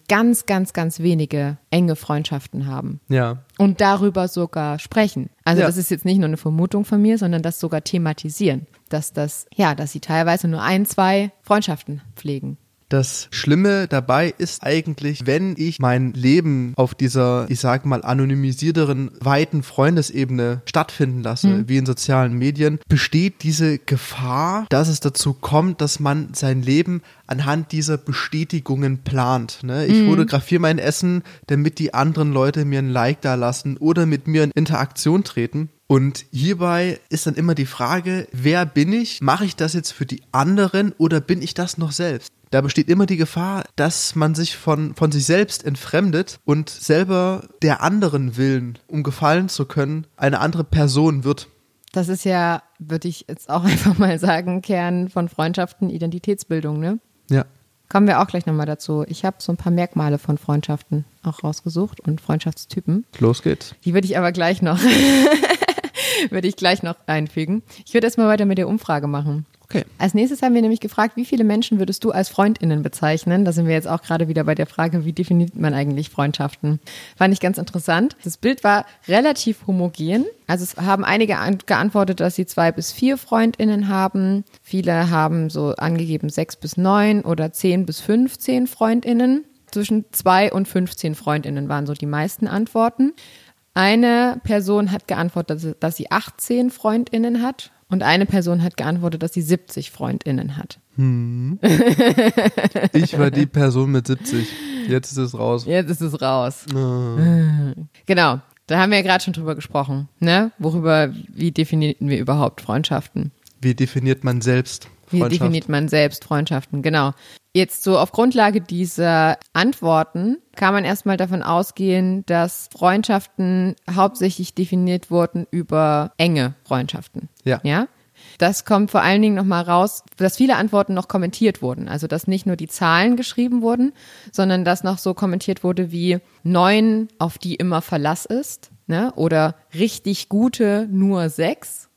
ganz, ganz, ganz wenige enge Freundschaften haben Ja. und darüber sogar sprechen. Also Ja. das ist jetzt nicht nur eine Vermutung von mir, sondern das sogar thematisieren, dass das ja, dass sie teilweise nur ein, zwei Freundschaften pflegen. Das Schlimme dabei ist eigentlich, wenn ich mein Leben auf dieser, ich sag mal, anonymisierteren, weiten Freundesebene stattfinden lasse, wie in sozialen Medien, besteht diese Gefahr, dass es dazu kommt, dass man sein Leben anhand dieser Bestätigungen plant. Ne? Ich fotografiere mein Essen, damit die anderen Leute mir ein Like da lassen oder mit mir in Interaktion treten. Und hierbei ist dann immer die Frage, wer bin ich? Mache ich das jetzt für die anderen oder bin ich das noch selbst? Da besteht immer die Gefahr, dass man sich von, von sich selbst entfremdet und selber der anderen Willen, um gefallen zu können, eine andere Person wird. Das ist ja, würde ich jetzt auch einfach mal sagen, Kern von Freundschaften, Identitätsbildung, ne? Ja. Kommen wir auch gleich nochmal dazu. Ich habe so ein paar Merkmale von Freundschaften auch rausgesucht und Freundschaftstypen. Los geht's. Die würde ich aber gleich noch, würde ich gleich noch einfügen. Ich würde erstmal weiter mit der Umfrage machen. Okay. Als nächstes haben wir nämlich gefragt, wie viele Menschen würdest du als FreundInnen bezeichnen? Da sind wir jetzt auch gerade wieder bei der Frage, wie definiert man eigentlich Freundschaften? Fand ich ganz interessant. Das Bild war relativ homogen. Also es haben einige an- geantwortet, dass sie zwei bis vier FreundInnen haben. Viele haben so angegeben sechs bis neun oder zehn bis 15 FreundInnen. Zwischen zwei und 15 FreundInnen waren so die meisten Antworten. Eine Person hat geantwortet, dass sie- dass sie 18 FreundInnen hat. Und eine Person hat geantwortet, dass sie 70 FreundInnen hat. Ich war die Person mit 70. Jetzt ist es raus. Jetzt ist es raus. Genau. Da haben wir ja gerade schon drüber gesprochen, ne? Worüber, wie definieren wir überhaupt Freundschaften? Wie definiert man selbst Wie Freundschaft? definiert man selbst Freundschaften? Genau. Jetzt so auf Grundlage dieser Antworten kann man erstmal davon ausgehen, dass Freundschaften hauptsächlich definiert wurden über enge Freundschaften. Ja. Ja. Das kommt vor allen Dingen nochmal raus, dass viele Antworten noch kommentiert wurden. Also, dass nicht nur die Zahlen geschrieben wurden, sondern dass noch so kommentiert wurde wie neun, auf die immer Verlass ist, ne? Oder richtig gute nur sechs.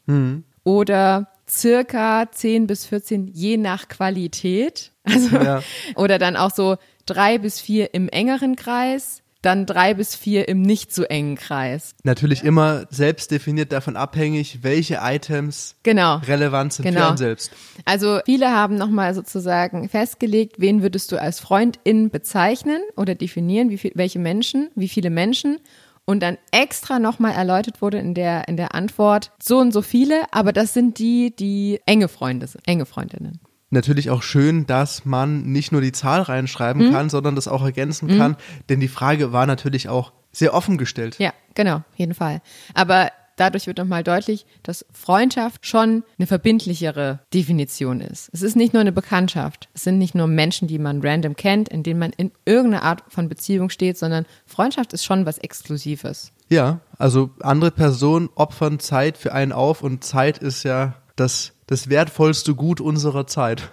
Oder circa 10 bis 14 je nach Qualität. Also, Ja. oder dann auch so drei bis vier im engeren Kreis, dann drei bis vier im nicht so engen Kreis. Natürlich immer selbst definiert davon abhängig, welche Items Genau. relevant sind für Genau. einen selbst. Also viele haben nochmal sozusagen festgelegt, wen würdest du als Freundin bezeichnen oder definieren, wie viel, welche Menschen, wie viele Menschen. Und dann extra nochmal erläutert wurde in der, in der Antwort, so und so viele, aber das sind die, die enge Freunde sind, enge Freundinnen. Natürlich auch schön, dass man nicht nur die Zahl reinschreiben Mhm. kann, sondern das auch ergänzen kann, denn die Frage war natürlich auch sehr offen gestellt. Ja, genau, auf jeden Fall. Aber dadurch wird nochmal deutlich, dass Freundschaft schon eine verbindlichere Definition ist. Es ist nicht nur eine Bekanntschaft. Es sind nicht nur Menschen, die man random kennt, in denen man in irgendeiner Art von Beziehung steht, sondern Freundschaft ist schon was Exklusives. Ja, also andere Personen opfern Zeit für einen auf und Zeit ist ja das, das wertvollste Gut unserer Zeit.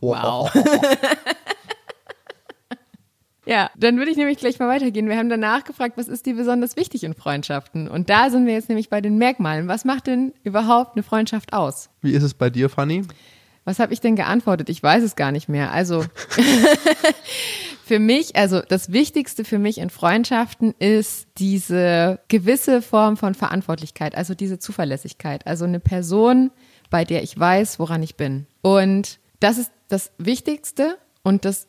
Wow. Ja, dann würde ich nämlich gleich mal weitergehen. Wir haben danach gefragt, was ist dir besonders wichtig in Freundschaften? Und da sind wir jetzt nämlich bei den Merkmalen. Was macht denn überhaupt eine Freundschaft aus? Wie ist es bei dir, Fanny? Was habe ich denn geantwortet? Ich weiß es gar nicht mehr. Also für mich, also das Wichtigste für mich in Freundschaften ist diese gewisse Form von Verantwortlichkeit, also diese Zuverlässigkeit. Also eine Person, bei der ich weiß, woran ich bin. Und das ist das Wichtigste und das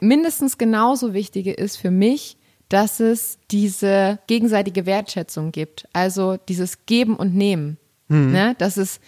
mindestens genauso Wichtige ist für mich, dass es diese gegenseitige Wertschätzung gibt. Also dieses Geben und Nehmen. Mhm. Ne? Dass es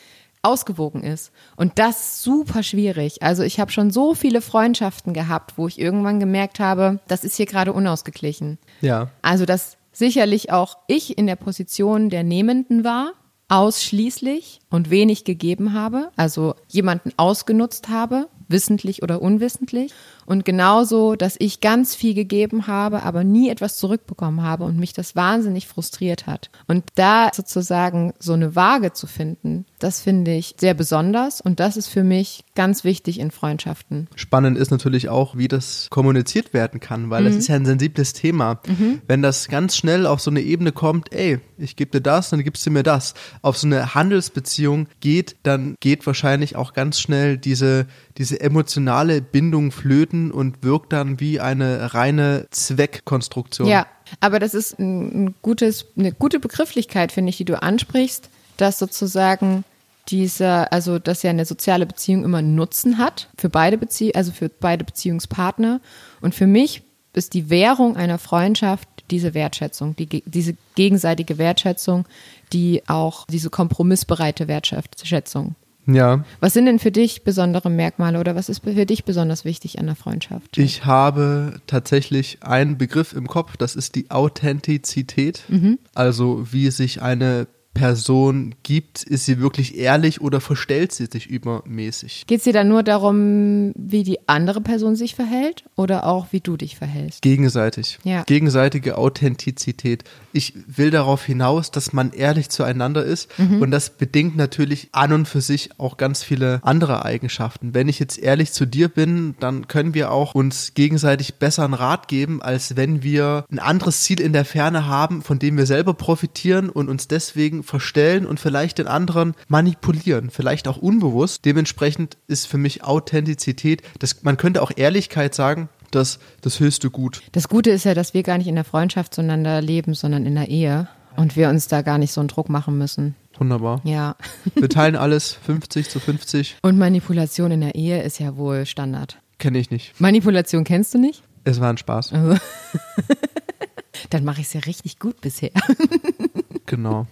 ausgewogen ist. Und das super schwierig. Also ich habe schon so viele Freundschaften gehabt, wo ich irgendwann gemerkt habe, das ist hier gerade unausgeglichen. Ja. Also dass sicherlich auch ich in der Position der Nehmenden war, ausschließlich und wenig gegeben habe, also jemanden ausgenutzt habe, wissentlich oder unwissentlich. Und genauso, dass ich ganz viel gegeben habe, aber nie etwas zurückbekommen habe und mich das wahnsinnig frustriert hat. Und da sozusagen so eine Waage zu finden, das finde ich sehr besonders und das ist für mich ganz wichtig in Freundschaften. Spannend ist natürlich auch, wie das kommuniziert werden kann, weil mhm. das ist ja ein sensibles Thema. Mhm. Wenn das ganz schnell auf so eine Ebene kommt, ey, ich gebe dir das, dann gibst du mir das, auf so eine Handelsbeziehung geht, dann geht wahrscheinlich auch ganz schnell diese, diese emotionale Bindung flöten und wirkt dann wie eine reine Zweckkonstruktion. Ja, aber das ist ein gutes, eine gute Begrifflichkeit, finde ich, die du ansprichst, dass sozusagen dieser, also dass ja eine soziale Beziehung immer Nutzen hat für beide Bezie also für beide Beziehungspartner. Und für mich ist die Währung einer Freundschaft diese Wertschätzung, die, diese gegenseitige Wertschätzung, die auch diese kompromissbereite Wertschätzung. Ja. Was sind denn für dich besondere Merkmale oder was ist für dich besonders wichtig an der Freundschaft? Ich habe tatsächlich einen Begriff im Kopf, das ist die Authentizität. Mhm. Also wie sich eine Person gibt, ist sie wirklich ehrlich oder verstellt sie sich übermäßig? Geht es dir dann nur darum, wie die andere Person sich verhält oder auch wie du dich verhältst? Gegenseitig. Ja. Gegenseitige Authentizität. Ich will darauf hinaus, dass man ehrlich zueinander ist mhm. und das bedingt natürlich an und für sich auch ganz viele andere Eigenschaften. Wenn ich jetzt ehrlich zu dir bin, dann können wir auch uns gegenseitig besseren Rat geben, als wenn wir ein anderes Ziel in der Ferne haben, von dem wir selber profitieren und uns deswegen verstellen und vielleicht den anderen manipulieren, vielleicht auch unbewusst. Dementsprechend ist für mich Authentizität, das, man könnte auch Ehrlichkeit sagen, das, das höchste Gut. Das Gute ist ja, dass wir gar nicht in der Freundschaft zueinander leben, sondern in der Ehe und wir uns da gar nicht so einen Druck machen müssen. Wunderbar. Ja. Wir teilen alles 50 zu 50. Und Manipulation in der Ehe ist ja wohl Standard. Kenne ich nicht. Manipulation kennst du nicht? Es war ein Spaß. Also. Dann mache ich es ja richtig gut bisher. genau.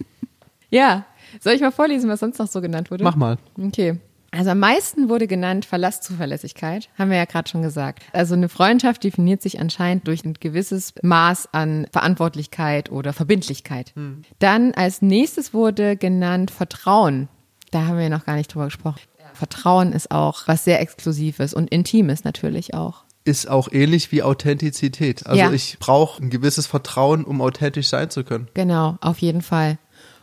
Ja, soll ich mal vorlesen, was sonst noch so genannt wurde? Mach mal. Okay. Also am meisten wurde genannt Verlasszuverlässigkeit, haben wir ja gerade schon gesagt. Also eine Freundschaft definiert sich anscheinend durch ein gewisses Maß an Verantwortlichkeit oder Verbindlichkeit. Hm. Dann als nächstes wurde genannt Vertrauen. Da haben wir noch gar nicht drüber gesprochen. Vertrauen ist auch was sehr Exklusives und Intimes natürlich auch ist auch ähnlich wie Authentizität. Also ja. ich brauche ein gewisses Vertrauen, um authentisch sein zu können. Genau, auf jeden Fall.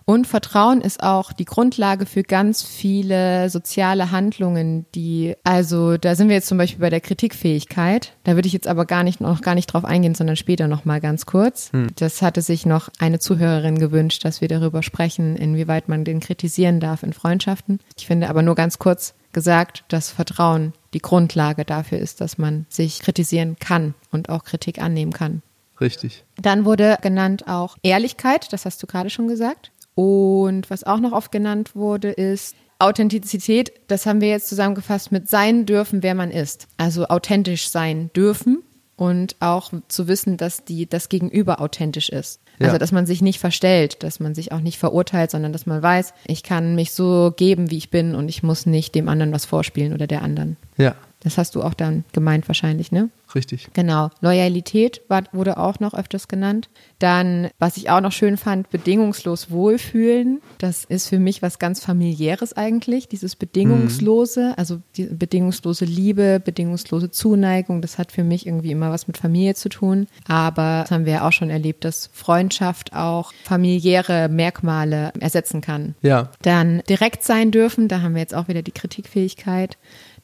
Und Vertrauen ist auch die Grundlage für ganz viele soziale Handlungen, die, also da sind wir jetzt zum Beispiel bei der Kritikfähigkeit. Da würde ich jetzt aber gar nicht, noch gar nicht drauf eingehen, sondern später noch mal ganz kurz. Hm. Das hatte sich noch eine Zuhörerin gewünscht, dass wir darüber sprechen, inwieweit man den kritisieren darf in Freundschaften. Ich finde aber nur ganz kurz gesagt, dass Vertrauen die Grundlage dafür ist, dass man sich kritisieren kann und auch Kritik annehmen kann. Richtig. Dann wurde genannt auch Ehrlichkeit, das hast du gerade schon gesagt. Und was auch noch oft genannt wurde, ist Authentizität. Das haben wir jetzt zusammengefasst mit sein dürfen, wer man ist. Also authentisch sein dürfen und auch zu wissen, dass die, das Gegenüber authentisch ist. Also, ja. dass man sich nicht verstellt, dass man sich auch nicht verurteilt, sondern dass man weiß, ich kann mich so geben, wie ich bin und ich muss nicht dem anderen was vorspielen oder der anderen. Ja. Das hast du auch dann gemeint wahrscheinlich, ne? Richtig. Genau. Loyalität war, wurde auch noch öfters genannt. Dann, was ich auch noch schön fand, bedingungslos wohlfühlen. Das ist für mich was ganz familiäres eigentlich, dieses bedingungslose, mhm. also die bedingungslose Liebe, bedingungslose Zuneigung. Das hat für mich irgendwie immer was mit Familie zu tun. Aber das haben wir ja auch schon erlebt, dass Freundschaft auch familiäre Merkmale ersetzen kann. Ja. Dann direkt sein dürfen. Da haben wir jetzt auch wieder die Kritikfähigkeit.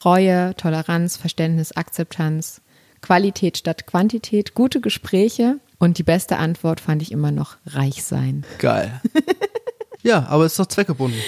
Reue, Toleranz, Verständnis, Akzeptanz, Qualität statt Quantität, gute Gespräche und die beste Antwort fand ich immer noch reich sein. Geil. ja, aber es ist doch zweckgebunden.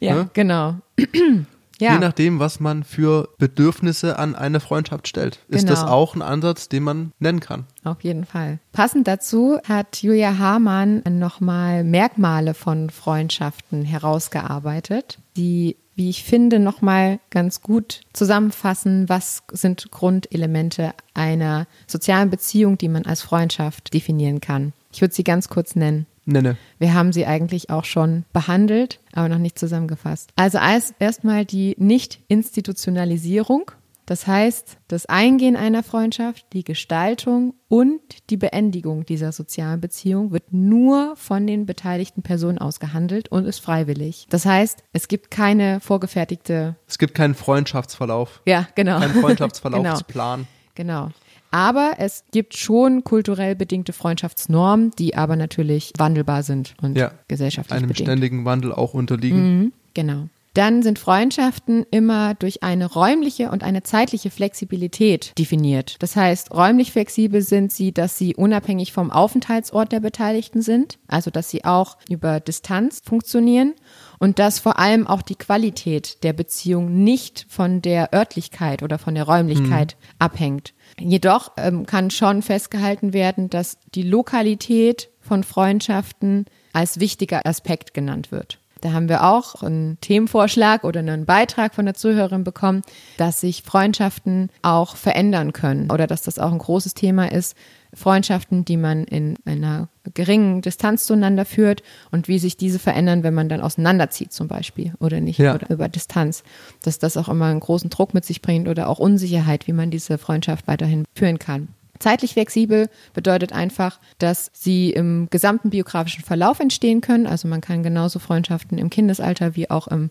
Ja, ne? genau. Ja. Je nachdem, was man für Bedürfnisse an eine Freundschaft stellt. Ist das Genau. auch ein Ansatz, den man nennen kann? Auf jeden Fall. Passend dazu hat Julia Hamann nochmal Merkmale von Freundschaften herausgearbeitet, die, wie ich finde, nochmal ganz gut zusammenfassen, was sind Grundelemente einer sozialen Beziehung, die man als Freundschaft definieren kann. Ich würde sie ganz kurz nennen. Nenne. Wir haben sie eigentlich auch schon behandelt, aber noch nicht zusammengefasst. Also als erstmal die Nicht-Institutionalisierung, das heißt das Eingehen einer Freundschaft, die Gestaltung und die Beendigung dieser sozialen Beziehung wird nur von den beteiligten Personen ausgehandelt und ist freiwillig. Das heißt, es gibt keine vorgefertigte, Es gibt keinen Freundschaftsverlauf, ja genau, keinen genau, Freundschaftsverlaufsplan. genau. Aber es gibt schon kulturell bedingte Freundschaftsnormen, die aber natürlich wandelbar sind und Ja, gesellschaftlich Einem bedingt. ständigen Wandel auch unterliegen. Mhm, genau. Dann sind Freundschaften immer durch eine räumliche und eine zeitliche Flexibilität definiert. Das heißt, räumlich flexibel sind sie, dass sie unabhängig vom Aufenthaltsort der Beteiligten sind, also dass sie auch über Distanz funktionieren und dass vor allem auch die Qualität der Beziehung nicht von der Örtlichkeit oder von der Räumlichkeit abhängt. Jedoch ähm, kann schon festgehalten werden, dass die Lokalität von Freundschaften als wichtiger Aspekt genannt wird. Da haben wir auch einen Themenvorschlag oder einen Beitrag von der Zuhörerin bekommen, dass sich Freundschaften auch verändern können oder dass das auch ein großes Thema ist. Freundschaften, die man in einer geringen Distanz zueinander führt und wie sich diese verändern, wenn man dann auseinanderzieht zum Beispiel oder nicht Ja. oder über Distanz, dass das auch immer einen großen Druck mit sich bringt oder auch Unsicherheit, wie man diese Freundschaft weiterhin führen kann. Zeitlich flexibel bedeutet einfach, dass sie im gesamten biografischen Verlauf entstehen können. Also man kann genauso Freundschaften im Kindesalter wie auch im,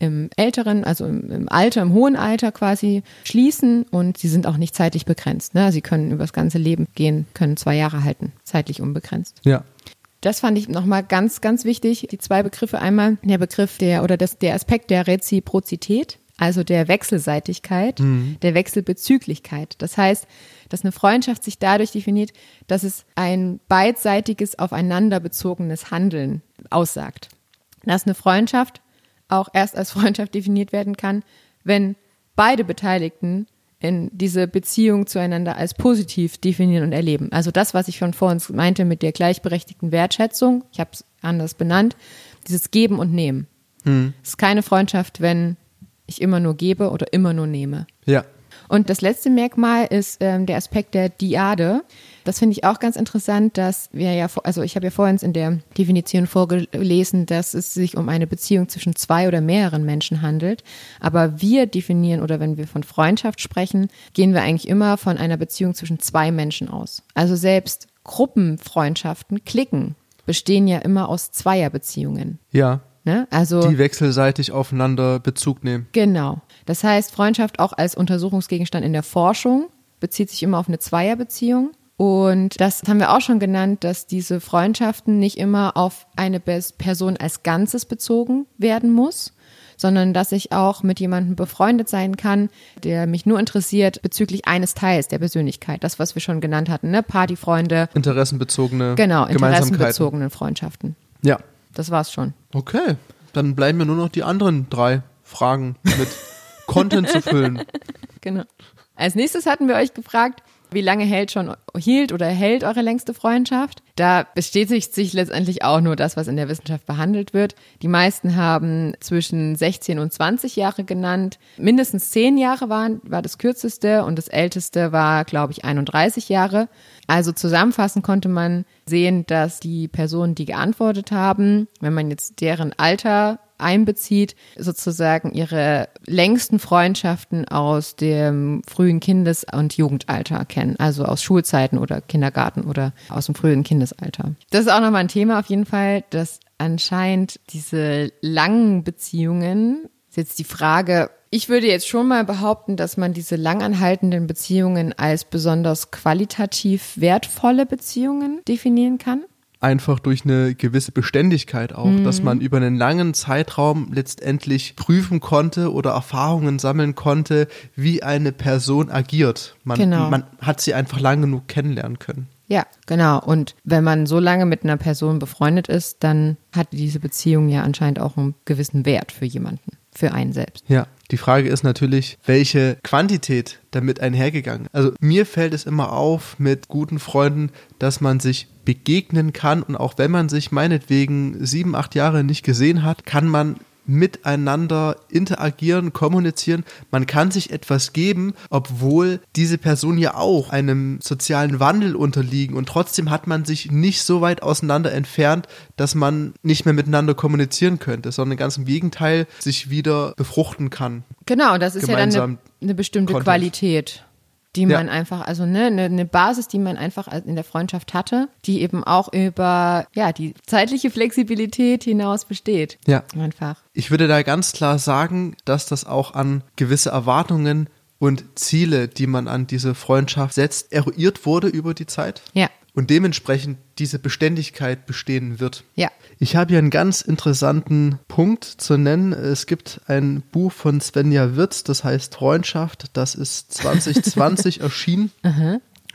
im älteren, also im, im Alter, im hohen Alter quasi schließen und sie sind auch nicht zeitlich begrenzt. Ne? Sie können über das ganze Leben gehen, können zwei Jahre halten, zeitlich unbegrenzt. Ja. Das fand ich nochmal ganz, ganz wichtig. Die zwei Begriffe. Einmal der Begriff der oder das, der Aspekt der Reziprozität, also der Wechselseitigkeit, der Wechselbezüglichkeit. Das heißt, dass eine Freundschaft sich dadurch definiert, dass es ein beidseitiges, aufeinander bezogenes Handeln aussagt. Dass eine Freundschaft auch erst als Freundschaft definiert werden kann, wenn beide Beteiligten in diese Beziehung zueinander als positiv definieren und erleben. Also das, was ich schon vor uns meinte mit der gleichberechtigten Wertschätzung, ich habe es anders benannt, dieses Geben und Nehmen. Es ist keine Freundschaft, wenn ich immer nur gebe oder immer nur nehme. Ja. Und das letzte Merkmal ist ähm, der Aspekt der Diade. Das finde ich auch ganz interessant, dass wir ja, also ich habe ja vorhin in der Definition vorgelesen, dass es sich um eine Beziehung zwischen zwei oder mehreren Menschen handelt. Aber wir definieren oder wenn wir von Freundschaft sprechen, gehen wir eigentlich immer von einer Beziehung zwischen zwei Menschen aus. Also selbst Gruppenfreundschaften, Klicken, bestehen ja immer aus Zweierbeziehungen. Ja. Ne? Also Die wechselseitig aufeinander Bezug nehmen. Genau. Das heißt, Freundschaft auch als Untersuchungsgegenstand in der Forschung bezieht sich immer auf eine Zweierbeziehung. Und das haben wir auch schon genannt, dass diese Freundschaften nicht immer auf eine Person als Ganzes bezogen werden muss, sondern dass ich auch mit jemandem befreundet sein kann, der mich nur interessiert bezüglich eines Teils der Persönlichkeit. Das, was wir schon genannt hatten, ne? Partyfreunde, Interessenbezogene genau, interessenbezogene Freundschaften. Ja. Das war's schon. Okay. Dann bleiben mir nur noch die anderen drei Fragen mit Content zu füllen. Genau. Als nächstes hatten wir euch gefragt, wie lange hält schon hielt oder hält eure längste Freundschaft? Da bestätigt sich letztendlich auch nur das, was in der Wissenschaft behandelt wird. Die meisten haben zwischen 16 und 20 Jahre genannt. Mindestens 10 Jahre waren, war das kürzeste und das älteste war, glaube ich, 31 Jahre. Also zusammenfassend konnte man sehen, dass die Personen, die geantwortet haben, wenn man jetzt deren Alter einbezieht, sozusagen ihre längsten Freundschaften aus dem frühen Kindes- und Jugendalter kennen, also aus Schulzeiten oder Kindergarten oder aus dem frühen Kindesalter. Das ist auch nochmal ein Thema auf jeden Fall, dass anscheinend diese langen Beziehungen, ist jetzt die Frage, ich würde jetzt schon mal behaupten, dass man diese langanhaltenden Beziehungen als besonders qualitativ wertvolle Beziehungen definieren kann. Einfach durch eine gewisse Beständigkeit auch, Mhm. dass man über einen langen Zeitraum letztendlich prüfen konnte oder Erfahrungen sammeln konnte, wie eine Person agiert. Man, Genau. man hat sie einfach lang genug kennenlernen können. Ja, genau. Und wenn man so lange mit einer Person befreundet ist, dann hat diese Beziehung ja anscheinend auch einen gewissen Wert für jemanden, für einen selbst. Ja. Die Frage ist natürlich, welche Quantität damit einhergegangen. Also mir fällt es immer auf mit guten Freunden, dass man sich begegnen kann und auch wenn man sich meinetwegen sieben, acht Jahre nicht gesehen hat, kann man miteinander interagieren, kommunizieren. Man kann sich etwas geben, obwohl diese Person ja auch einem sozialen Wandel unterliegen und trotzdem hat man sich nicht so weit auseinander entfernt, dass man nicht mehr miteinander kommunizieren könnte, sondern ganz im Gegenteil sich wieder befruchten kann. Genau, das ist ja dann eine, eine bestimmte Content. Qualität die man ja. einfach, also ne, eine, eine Basis, die man einfach in der Freundschaft hatte, die eben auch über ja die zeitliche Flexibilität hinaus besteht. Ja. Einfach. Ich würde da ganz klar sagen, dass das auch an gewisse Erwartungen und Ziele, die man an diese Freundschaft setzt, eruiert wurde über die Zeit. Ja und dementsprechend diese Beständigkeit bestehen wird. Ja. Ich habe hier einen ganz interessanten Punkt zu nennen. Es gibt ein Buch von Svenja Wirz, das heißt Freundschaft. Das ist 2020 erschienen.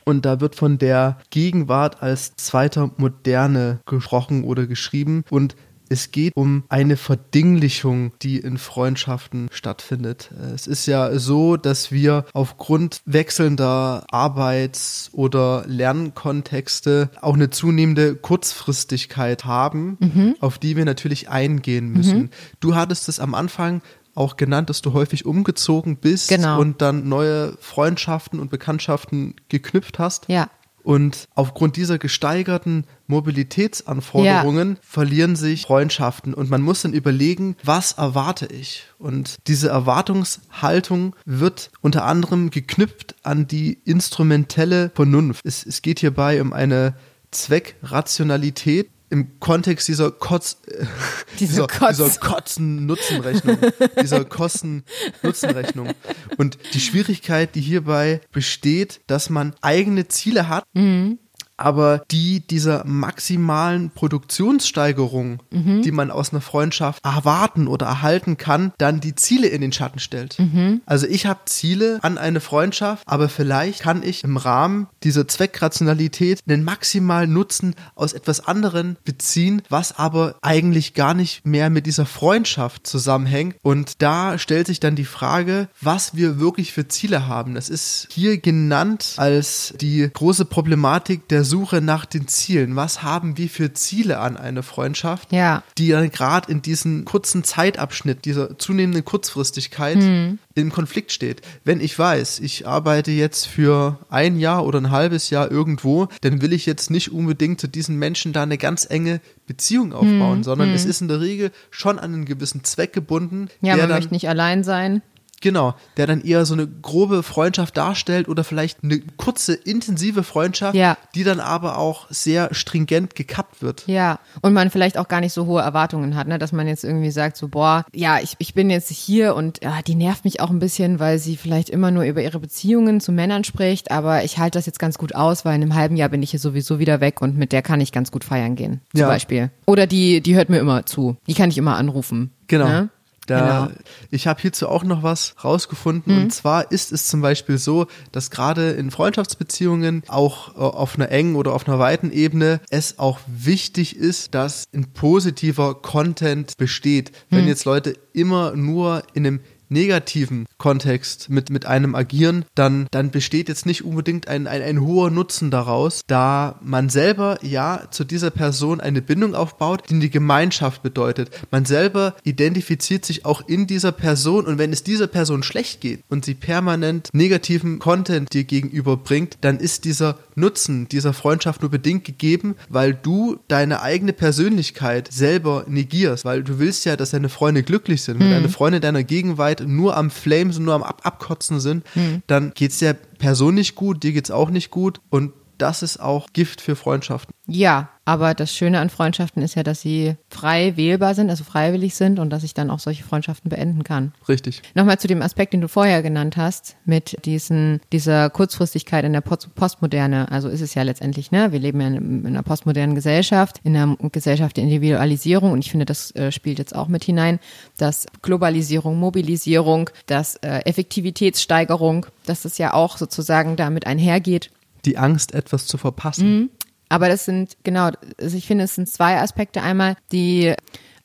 Und da wird von der Gegenwart als zweiter Moderne gesprochen oder geschrieben. Und es geht um eine Verdinglichung, die in Freundschaften stattfindet. Es ist ja so, dass wir aufgrund wechselnder Arbeits- oder Lernkontexte auch eine zunehmende Kurzfristigkeit haben, mhm. auf die wir natürlich eingehen müssen. Mhm. Du hattest es am Anfang auch genannt, dass du häufig umgezogen bist genau. und dann neue Freundschaften und Bekanntschaften geknüpft hast. Ja. Und aufgrund dieser gesteigerten Mobilitätsanforderungen ja. verlieren sich Freundschaften und man muss dann überlegen, was erwarte ich? Und diese Erwartungshaltung wird unter anderem geknüpft an die instrumentelle Vernunft. Es, es geht hierbei um eine Zweckrationalität, im Kontext dieser Kotz, Diese dieser, Kotz. dieser Kotzen-Nutzenrechnung, dieser Kosten-Nutzenrechnung. Und die Schwierigkeit, die hierbei besteht, dass man eigene Ziele hat, mhm aber die dieser maximalen Produktionssteigerung, mhm. die man aus einer Freundschaft erwarten oder erhalten kann, dann die Ziele in den Schatten stellt. Mhm. Also ich habe Ziele an eine Freundschaft, aber vielleicht kann ich im Rahmen dieser Zweckrationalität einen maximalen Nutzen aus etwas anderem beziehen, was aber eigentlich gar nicht mehr mit dieser Freundschaft zusammenhängt. Und da stellt sich dann die Frage, was wir wirklich für Ziele haben. Das ist hier genannt als die große Problematik der Suche nach den Zielen. Was haben wir für Ziele an eine Freundschaft, ja. die dann gerade in diesem kurzen Zeitabschnitt, dieser zunehmenden Kurzfristigkeit mhm. im Konflikt steht. Wenn ich weiß, ich arbeite jetzt für ein Jahr oder ein halbes Jahr irgendwo, dann will ich jetzt nicht unbedingt zu diesen Menschen da eine ganz enge Beziehung aufbauen, mhm. sondern mhm. es ist in der Regel schon an einen gewissen Zweck gebunden. Ja, man möchte nicht allein sein. Genau, der dann eher so eine grobe Freundschaft darstellt oder vielleicht eine kurze, intensive Freundschaft, ja. die dann aber auch sehr stringent gekappt wird. Ja, und man vielleicht auch gar nicht so hohe Erwartungen hat, ne? dass man jetzt irgendwie sagt, so, boah, ja, ich, ich bin jetzt hier und ja, die nervt mich auch ein bisschen, weil sie vielleicht immer nur über ihre Beziehungen zu Männern spricht, aber ich halte das jetzt ganz gut aus, weil in einem halben Jahr bin ich hier sowieso wieder weg und mit der kann ich ganz gut feiern gehen, zum ja. Beispiel. Oder die, die hört mir immer zu, die kann ich immer anrufen. Genau. Ne? Da, genau. Ich habe hierzu auch noch was rausgefunden. Mhm. Und zwar ist es zum Beispiel so, dass gerade in Freundschaftsbeziehungen auch äh, auf einer engen oder auf einer weiten Ebene es auch wichtig ist, dass ein positiver Content besteht. Mhm. Wenn jetzt Leute immer nur in einem negativen Kontext mit, mit einem agieren, dann, dann besteht jetzt nicht unbedingt ein, ein, ein hoher Nutzen daraus, da man selber ja zu dieser Person eine Bindung aufbaut, die die Gemeinschaft bedeutet. Man selber identifiziert sich auch in dieser Person und wenn es dieser Person schlecht geht und sie permanent negativen Content dir gegenüber bringt, dann ist dieser Nutzen dieser Freundschaft nur bedingt gegeben, weil du deine eigene Persönlichkeit selber negierst, weil du willst ja, dass deine Freunde glücklich sind. Wenn hm. deine Freunde deiner Gegenwart nur am Flames und nur am Ab Abkotzen sind, hm. dann es der Person nicht gut, dir geht es auch nicht gut und das ist auch Gift für Freundschaften. Ja, aber das Schöne an Freundschaften ist ja, dass sie frei wählbar sind, also freiwillig sind und dass ich dann auch solche Freundschaften beenden kann. Richtig. Nochmal zu dem Aspekt, den du vorher genannt hast, mit diesen, dieser Kurzfristigkeit in der Postmoderne. Also ist es ja letztendlich, ne? Wir leben ja in, einer postmodernen Gesellschaft, in einer Gesellschaft der Individualisierung und ich finde, das äh, spielt jetzt auch mit hinein, dass Globalisierung, Mobilisierung, dass äh, Effektivitätssteigerung, dass das ja auch sozusagen damit einhergeht die Angst, etwas zu verpassen. Mhm. Aber das sind, genau, also ich finde, es sind zwei Aspekte. Einmal die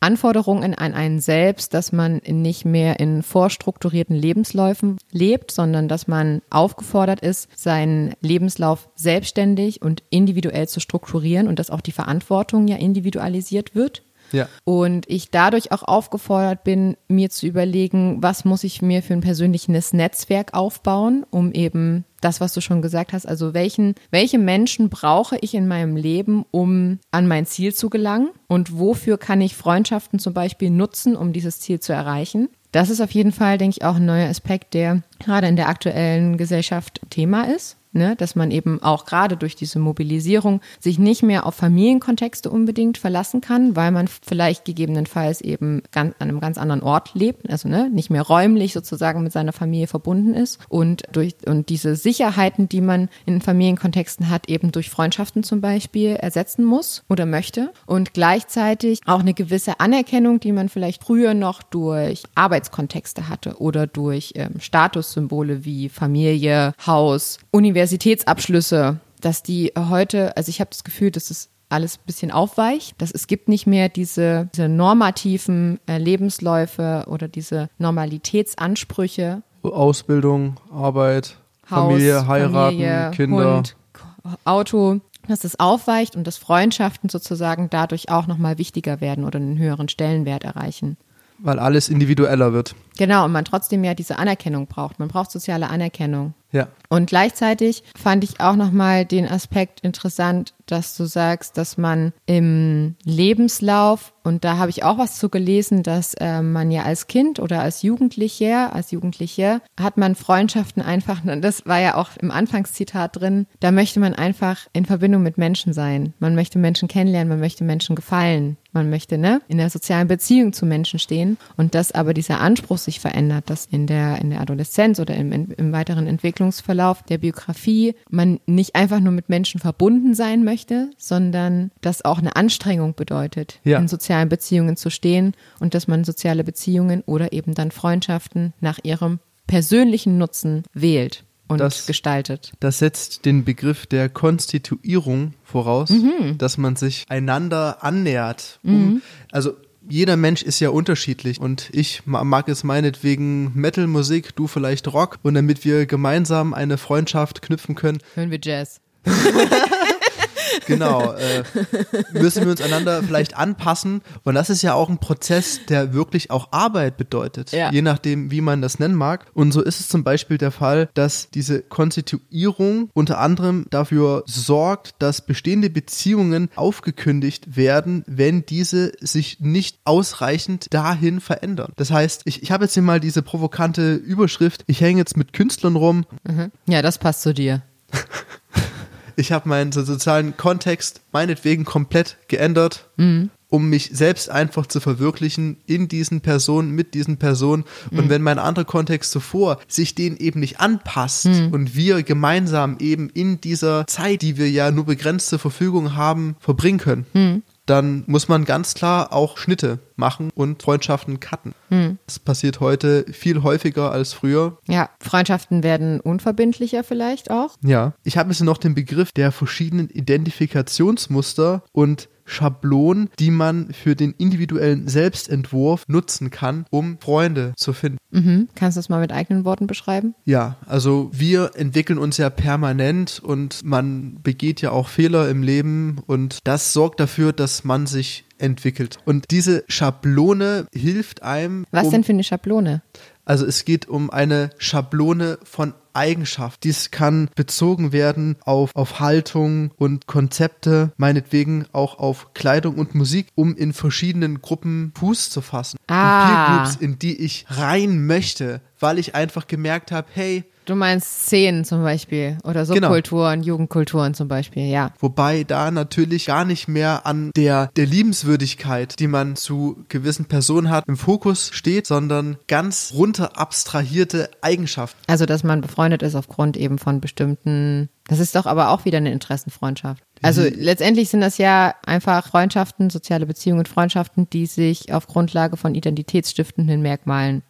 Anforderungen an einen selbst, dass man nicht mehr in vorstrukturierten Lebensläufen lebt, sondern dass man aufgefordert ist, seinen Lebenslauf selbstständig und individuell zu strukturieren und dass auch die Verantwortung ja individualisiert wird. Ja. Und ich dadurch auch aufgefordert bin, mir zu überlegen, was muss ich mir für ein persönliches Netzwerk aufbauen, um eben das, was du schon gesagt hast, also welchen, welche Menschen brauche ich in meinem Leben, um an mein Ziel zu gelangen und wofür kann ich Freundschaften zum Beispiel nutzen, um dieses Ziel zu erreichen. Das ist auf jeden Fall, denke ich, auch ein neuer Aspekt, der gerade in der aktuellen Gesellschaft Thema ist ne, dass man eben auch gerade durch diese Mobilisierung sich nicht mehr auf Familienkontexte unbedingt verlassen kann, weil man vielleicht gegebenenfalls eben an einem ganz anderen Ort lebt, also ne, nicht mehr räumlich sozusagen mit seiner Familie verbunden ist und durch und diese Sicherheiten, die man in Familienkontexten hat, eben durch Freundschaften zum Beispiel ersetzen muss oder möchte und gleichzeitig auch eine gewisse Anerkennung, die man vielleicht früher noch durch Arbeitskontexte hatte oder durch ähm, Statussymbole wie Familie, Haus, Universität Universitätsabschlüsse, dass die heute, also ich habe das Gefühl, dass es alles ein bisschen aufweicht, dass es gibt nicht mehr diese, diese normativen äh, Lebensläufe oder diese Normalitätsansprüche. Ausbildung, Arbeit, Haus, Familie, heiraten, Familie, Kinder. Hund, Auto, dass es aufweicht und dass Freundschaften sozusagen dadurch auch nochmal wichtiger werden oder einen höheren Stellenwert erreichen. Weil alles individueller wird. Genau, und man trotzdem ja diese Anerkennung braucht. Man braucht soziale Anerkennung. Ja. Und gleichzeitig fand ich auch nochmal den Aspekt interessant, dass du sagst, dass man im Lebenslauf, und da habe ich auch was zu gelesen, dass äh, man ja als Kind oder als Jugendlicher, als Jugendliche, hat man Freundschaften einfach, das war ja auch im Anfangszitat drin, da möchte man einfach in Verbindung mit Menschen sein. Man möchte Menschen kennenlernen, man möchte Menschen gefallen. Man möchte ne, in der sozialen Beziehung zu Menschen stehen und dass aber dieser Anspruch sich verändert, dass in der, in der Adoleszenz oder im, im weiteren Entwicklungsverlauf der Biografie man nicht einfach nur mit Menschen verbunden sein möchte, sondern das auch eine Anstrengung bedeutet, Ja. in sozialen Beziehungen zu stehen und dass man soziale Beziehungen oder eben dann Freundschaften nach ihrem persönlichen Nutzen wählt und Das- gestaltet. Das setzt den Begriff der Konstituierung voraus, dass man sich einander annähert. Um, Also jeder Mensch ist ja unterschiedlich und ich ma- mag es meinetwegen Metal-Musik, du vielleicht Rock und damit wir gemeinsam eine Freundschaft knüpfen können, Hören wir Jazz. genau, äh, müssen wir uns einander vielleicht anpassen. Und das ist ja auch ein Prozess, der wirklich auch Arbeit bedeutet, Ja. je nachdem, wie man das nennen mag. Und so ist es zum Beispiel der Fall, dass diese Konstituierung unter anderem dafür sorgt, dass bestehende Beziehungen aufgekündigt werden, wenn diese sich nicht ausreichend dahin verändern. Das heißt, ich, ich habe jetzt hier mal diese provokante Überschrift, ich hänge jetzt mit Künstlern rum, Ja, das passt zu dir. ich habe meinen so sozialen Kontext meinetwegen komplett geändert, um mich selbst einfach zu verwirklichen in diesen Personen, mit diesen Personen. Und wenn mein anderer Kontext zuvor sich den eben nicht anpasst und wir gemeinsam eben in dieser Zeit, die wir ja nur begrenzt zur Verfügung haben, verbringen können, dann muss man ganz klar auch Schnitte machen und Freundschaften cutten. Das passiert heute viel häufiger als früher. Ja, Freundschaften werden unverbindlicher vielleicht auch. Ja, ich habe jetzt noch den Begriff der verschiedenen Identifikationsmuster und Schablonen, die man für den individuellen Selbstentwurf nutzen kann, um Freunde zu finden. Mhm. Kannst du das mal mit eigenen Worten beschreiben? Ja, also wir entwickeln uns ja permanent und man begeht ja auch Fehler im Leben und das sorgt dafür, dass man sich entwickelt. Und diese Schablone hilft einem. Was um denn für eine Schablone? Also es geht um eine Schablone von Eigenschaft. Dies kann bezogen werden auf, auf Haltung und Konzepte, meinetwegen auch auf Kleidung und Musik, um in verschiedenen Gruppen Fuß zu fassen. Ah. In Peergroups, in die ich rein möchte, weil ich einfach gemerkt habe, hey, Du meinst Szenen zum Beispiel oder Genau. Subkulturen, Jugendkulturen zum Beispiel, ja. Wobei da natürlich gar nicht mehr an der, der Liebenswürdigkeit, die man zu gewissen Personen hat, im Fokus steht, sondern ganz runter abstrahierte Eigenschaften. Also, dass man befreundet ist aufgrund eben von bestimmten, das ist doch aber auch wieder eine Interessenfreundschaft. Also letztendlich sind das ja einfach Freundschaften, soziale Beziehungen, Freundschaften, die sich auf Grundlage von identitätsstiftenden Merkmalen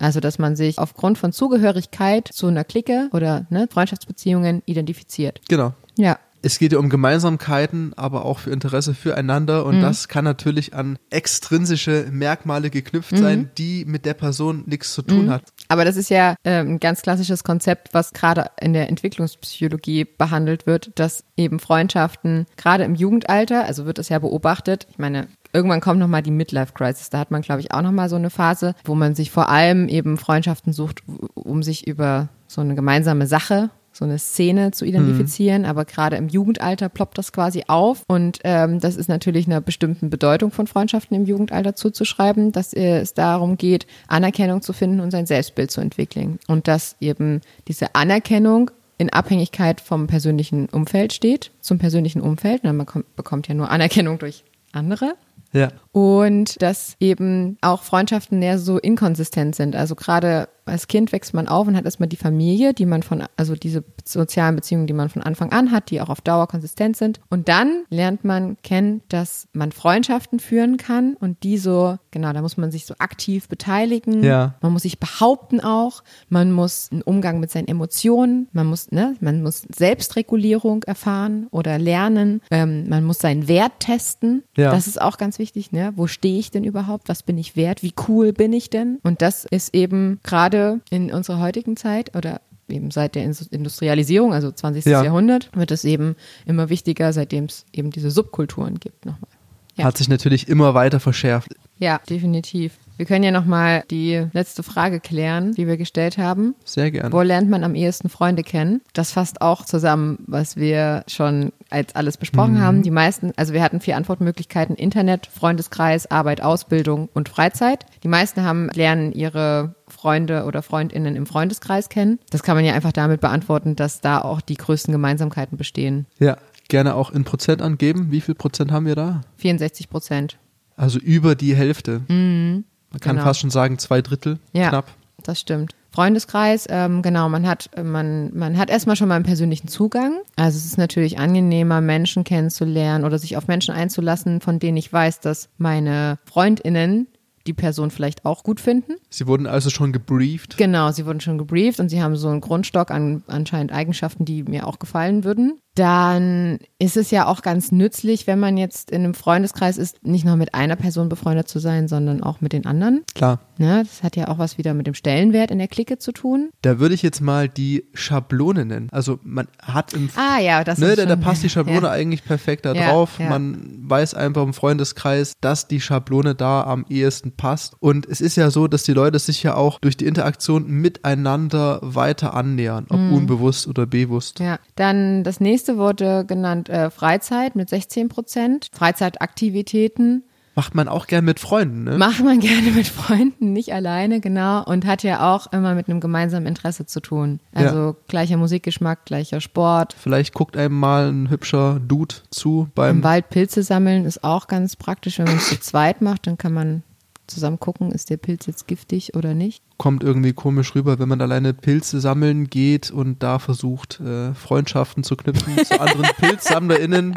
Also, dass man sich aufgrund von Zugehörigkeit zu einer Clique oder ne, Freundschaftsbeziehungen identifiziert. Genau. Ja. Es geht ja um Gemeinsamkeiten, aber auch für Interesse füreinander und das kann natürlich an extrinsische Merkmale geknüpft sein, die mit der Person nichts zu tun hat. Aber das ist ja äh, ein ganz klassisches Konzept, was gerade in der Entwicklungspsychologie behandelt wird, dass eben Freundschaften gerade im Jugendalter, also wird es ja beobachtet, ich meine, irgendwann kommt nochmal die Midlife-Crisis, da hat man, glaube ich, auch nochmal so eine Phase, wo man sich vor allem eben Freundschaften sucht, um sich über so eine gemeinsame Sache so eine Szene zu identifizieren, aber gerade im Jugendalter ploppt das quasi auf. Und ähm, das ist natürlich einer bestimmten Bedeutung von Freundschaften im Jugendalter zuzuschreiben, dass äh, es darum geht, Anerkennung zu finden und sein Selbstbild zu entwickeln. Und dass eben diese Anerkennung in Abhängigkeit vom persönlichen Umfeld steht, zum persönlichen Umfeld. Man kommt, bekommt ja nur Anerkennung durch andere. Ja. Und dass eben auch Freundschaften näher so inkonsistent sind. Also gerade als Kind wächst man auf und hat erstmal die Familie, die man von, also diese sozialen Beziehungen, die man von Anfang an hat, die auch auf Dauer konsistent sind. Und dann lernt man kennen, dass man Freundschaften führen kann und die so, genau, da muss man sich so aktiv beteiligen. Ja. Man muss sich behaupten auch. Man muss einen Umgang mit seinen Emotionen. Man muss, ne, man muss Selbstregulierung erfahren oder lernen. Ähm, man muss seinen Wert testen. Ja. Das ist auch ganz wichtig, ne? Wo stehe ich denn überhaupt? Was bin ich wert? Wie cool bin ich denn? Und das ist eben gerade in unserer heutigen Zeit oder eben seit der Indus- Industrialisierung, also 20. Ja. Jahrhundert, wird es eben immer wichtiger, seitdem es eben diese Subkulturen gibt nochmal. Ja. Hat sich natürlich immer weiter verschärft. Ja, definitiv. Wir können ja nochmal die letzte Frage klären, die wir gestellt haben. Sehr gern. Wo lernt man am ehesten Freunde kennen? Das fasst auch zusammen, was wir schon als alles besprochen haben. Die meisten, also wir hatten vier Antwortmöglichkeiten: Internet, Freundeskreis, Arbeit, Ausbildung und Freizeit. Die meisten haben lernen ihre Freunde oder Freundinnen im Freundeskreis kennen. Das kann man ja einfach damit beantworten, dass da auch die größten Gemeinsamkeiten bestehen. Ja, gerne auch in Prozent angeben. Wie viel Prozent haben wir da? 64 Prozent. Also über die Hälfte. Man kann genau. fast schon sagen, zwei Drittel Ja. knapp. Das stimmt. Freundeskreis, ähm, genau, man hat, man, man hat erstmal schon mal einen persönlichen Zugang. Also es ist natürlich angenehmer, Menschen kennenzulernen oder sich auf Menschen einzulassen, von denen ich weiß, dass meine FreundInnen die Person vielleicht auch gut finden. Sie wurden also schon gebrieft. Genau, sie wurden schon gebrieft und sie haben so einen Grundstock an anscheinend Eigenschaften, die mir auch gefallen würden. Dann ist es ja auch ganz nützlich, wenn man jetzt in einem Freundeskreis ist, nicht nur mit einer Person befreundet zu sein, sondern auch mit den anderen. Klar. Ne, das hat ja auch was wieder mit dem Stellenwert in der Clique zu tun. Da würde ich jetzt mal die Schablone nennen. Also man hat im Ah ja, das ne, ist da, da schon- passt die Schablone Ja. eigentlich perfekt da Ja, drauf. ja. Man weiß einfach im Freundeskreis, dass die Schablone da am ehesten passt. Und es ist ja so, dass die Leute sich ja auch durch die Interaktion miteinander weiter annähern, ob Mhm. unbewusst oder bewusst. Ja, dann das nächste wurde genannt äh, Freizeit mit 16 Prozent. Freizeitaktivitäten Macht man auch gern mit Freunden, ne? macht man gerne mit Freunden, nicht alleine, genau. Und hat ja auch immer mit einem gemeinsamen Interesse zu tun. Also gleicher Musikgeschmack, gleicher Sport. Vielleicht guckt einem mal ein hübscher Dude zu Im beim Wald Pilze sammeln ist auch ganz praktisch, wenn man es zu zweit macht, dann kann man zusammen gucken, ist der Pilz jetzt giftig oder nicht. kommt irgendwie komisch rüber, wenn man alleine Pilze sammeln geht und da versucht, äh, Freundschaften zu knüpfen zu anderen PilzsammlerInnen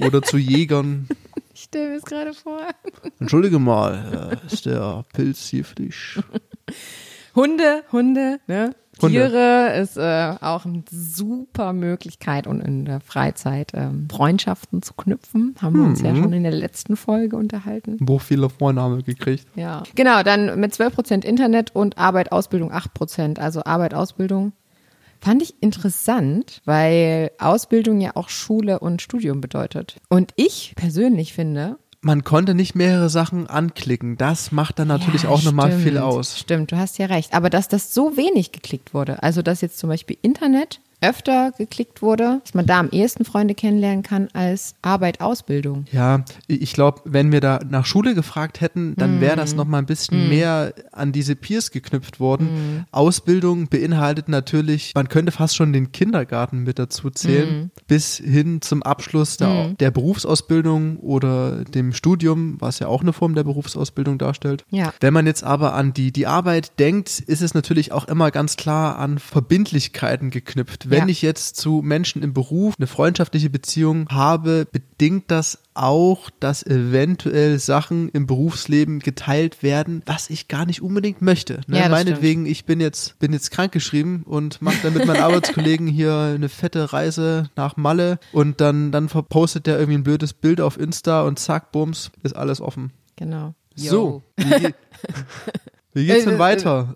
oder zu Jägern. Ich stelle mir es gerade vor. Entschuldige mal, äh, ist der Pilz giftig? Hunde, Hunde, ne? Tiere ist äh, auch eine super Möglichkeit und in der Freizeit ähm, Freundschaften zu knüpfen. Haben wir uns ja schon in der letzten Folge unterhalten. Wo viele Freunde haben wir gekriegt. Ja. Genau, dann mit 12% Internet und Arbeit, Ausbildung 8%. Also Arbeit, Ausbildung fand ich interessant, weil Ausbildung ja auch Schule und Studium bedeutet. Und ich persönlich finde, Man konnte nicht mehrere Sachen anklicken. Das macht dann natürlich Ja, auch nochmal viel aus. Stimmt, du hast ja recht. Aber dass das so wenig geklickt wurde, also dass jetzt zum Beispiel Internet öfter geklickt wurde, dass man da am ehesten Freunde kennenlernen kann als Arbeit, Ausbildung. Ja, ich glaube, wenn wir da nach Schule gefragt hätten, dann wäre das noch mal ein bisschen mehr an diese Peers geknüpft worden. Ausbildung beinhaltet natürlich, man könnte fast schon den Kindergarten mit dazu zählen, bis hin zum Abschluss der, der Berufsausbildung oder dem Studium, was ja auch eine Form der Berufsausbildung darstellt. Ja. Wenn man jetzt aber an die, die Arbeit denkt, ist es natürlich auch immer ganz klar an Verbindlichkeiten geknüpft. Wenn Ja. ich jetzt zu Menschen im Beruf eine freundschaftliche Beziehung habe, bedingt das auch, dass eventuell Sachen im Berufsleben geteilt werden, was ich gar nicht unbedingt möchte. Ne? Ja, Meinetwegen, ich bin jetzt, bin jetzt krankgeschrieben und mache dann mit meinen Arbeitskollegen hier eine fette Reise nach Malle und dann, dann verpostet der irgendwie ein blödes Bild auf Insta und zack, bums, ist alles offen. Genau. So, wie, wie geht's denn weiter?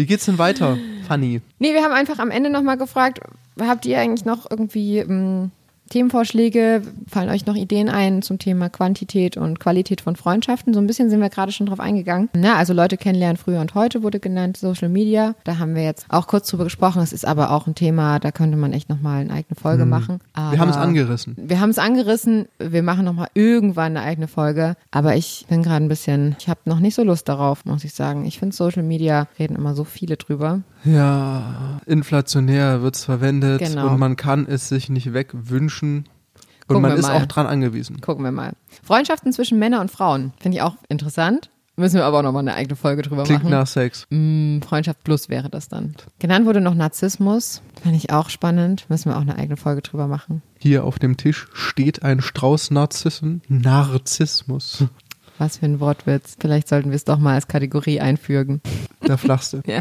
Wie geht's denn weiter, Fanny? Nee, wir haben einfach am Ende nochmal gefragt, habt ihr eigentlich noch irgendwie ähm, Themenvorschläge? Fallen euch noch Ideen ein zum Thema Quantität und Qualität von Freundschaften? So ein bisschen sind wir gerade schon drauf eingegangen. Na, also Leute kennenlernen früher und heute wurde genannt, Social Media. Da haben wir jetzt auch kurz drüber gesprochen. Es ist aber auch ein Thema, da könnte man echt nochmal eine eigene Folge machen. Aber Wir haben es angerissen. wir haben es angerissen. Wir machen nochmal irgendwann eine eigene Folge. Aber ich bin gerade ein bisschen, ich habe noch nicht so Lust darauf, muss ich sagen. Ich finde Social Media reden immer so viele drüber. Ja, inflationär wird's verwendet Genau. und man kann es sich nicht wegwünschen. Und Gucken man ist mal. auch dran angewiesen. Gucken wir mal. Freundschaften zwischen Männern und Frauen finde ich auch interessant. Müssen wir aber auch nochmal eine eigene Folge drüber Klingt machen. nach Sex. Mm, Freundschaft plus wäre das dann. Genannt wurde noch Narzissmus. Fand ich auch spannend. Müssen wir auch eine eigene Folge drüber machen. Hier auf dem Tisch steht ein Strauß Narzissen. Narzissmus. Was für ein Wortwitz. Vielleicht sollten wir es doch mal als Kategorie einfügen. Der flachste. Ja.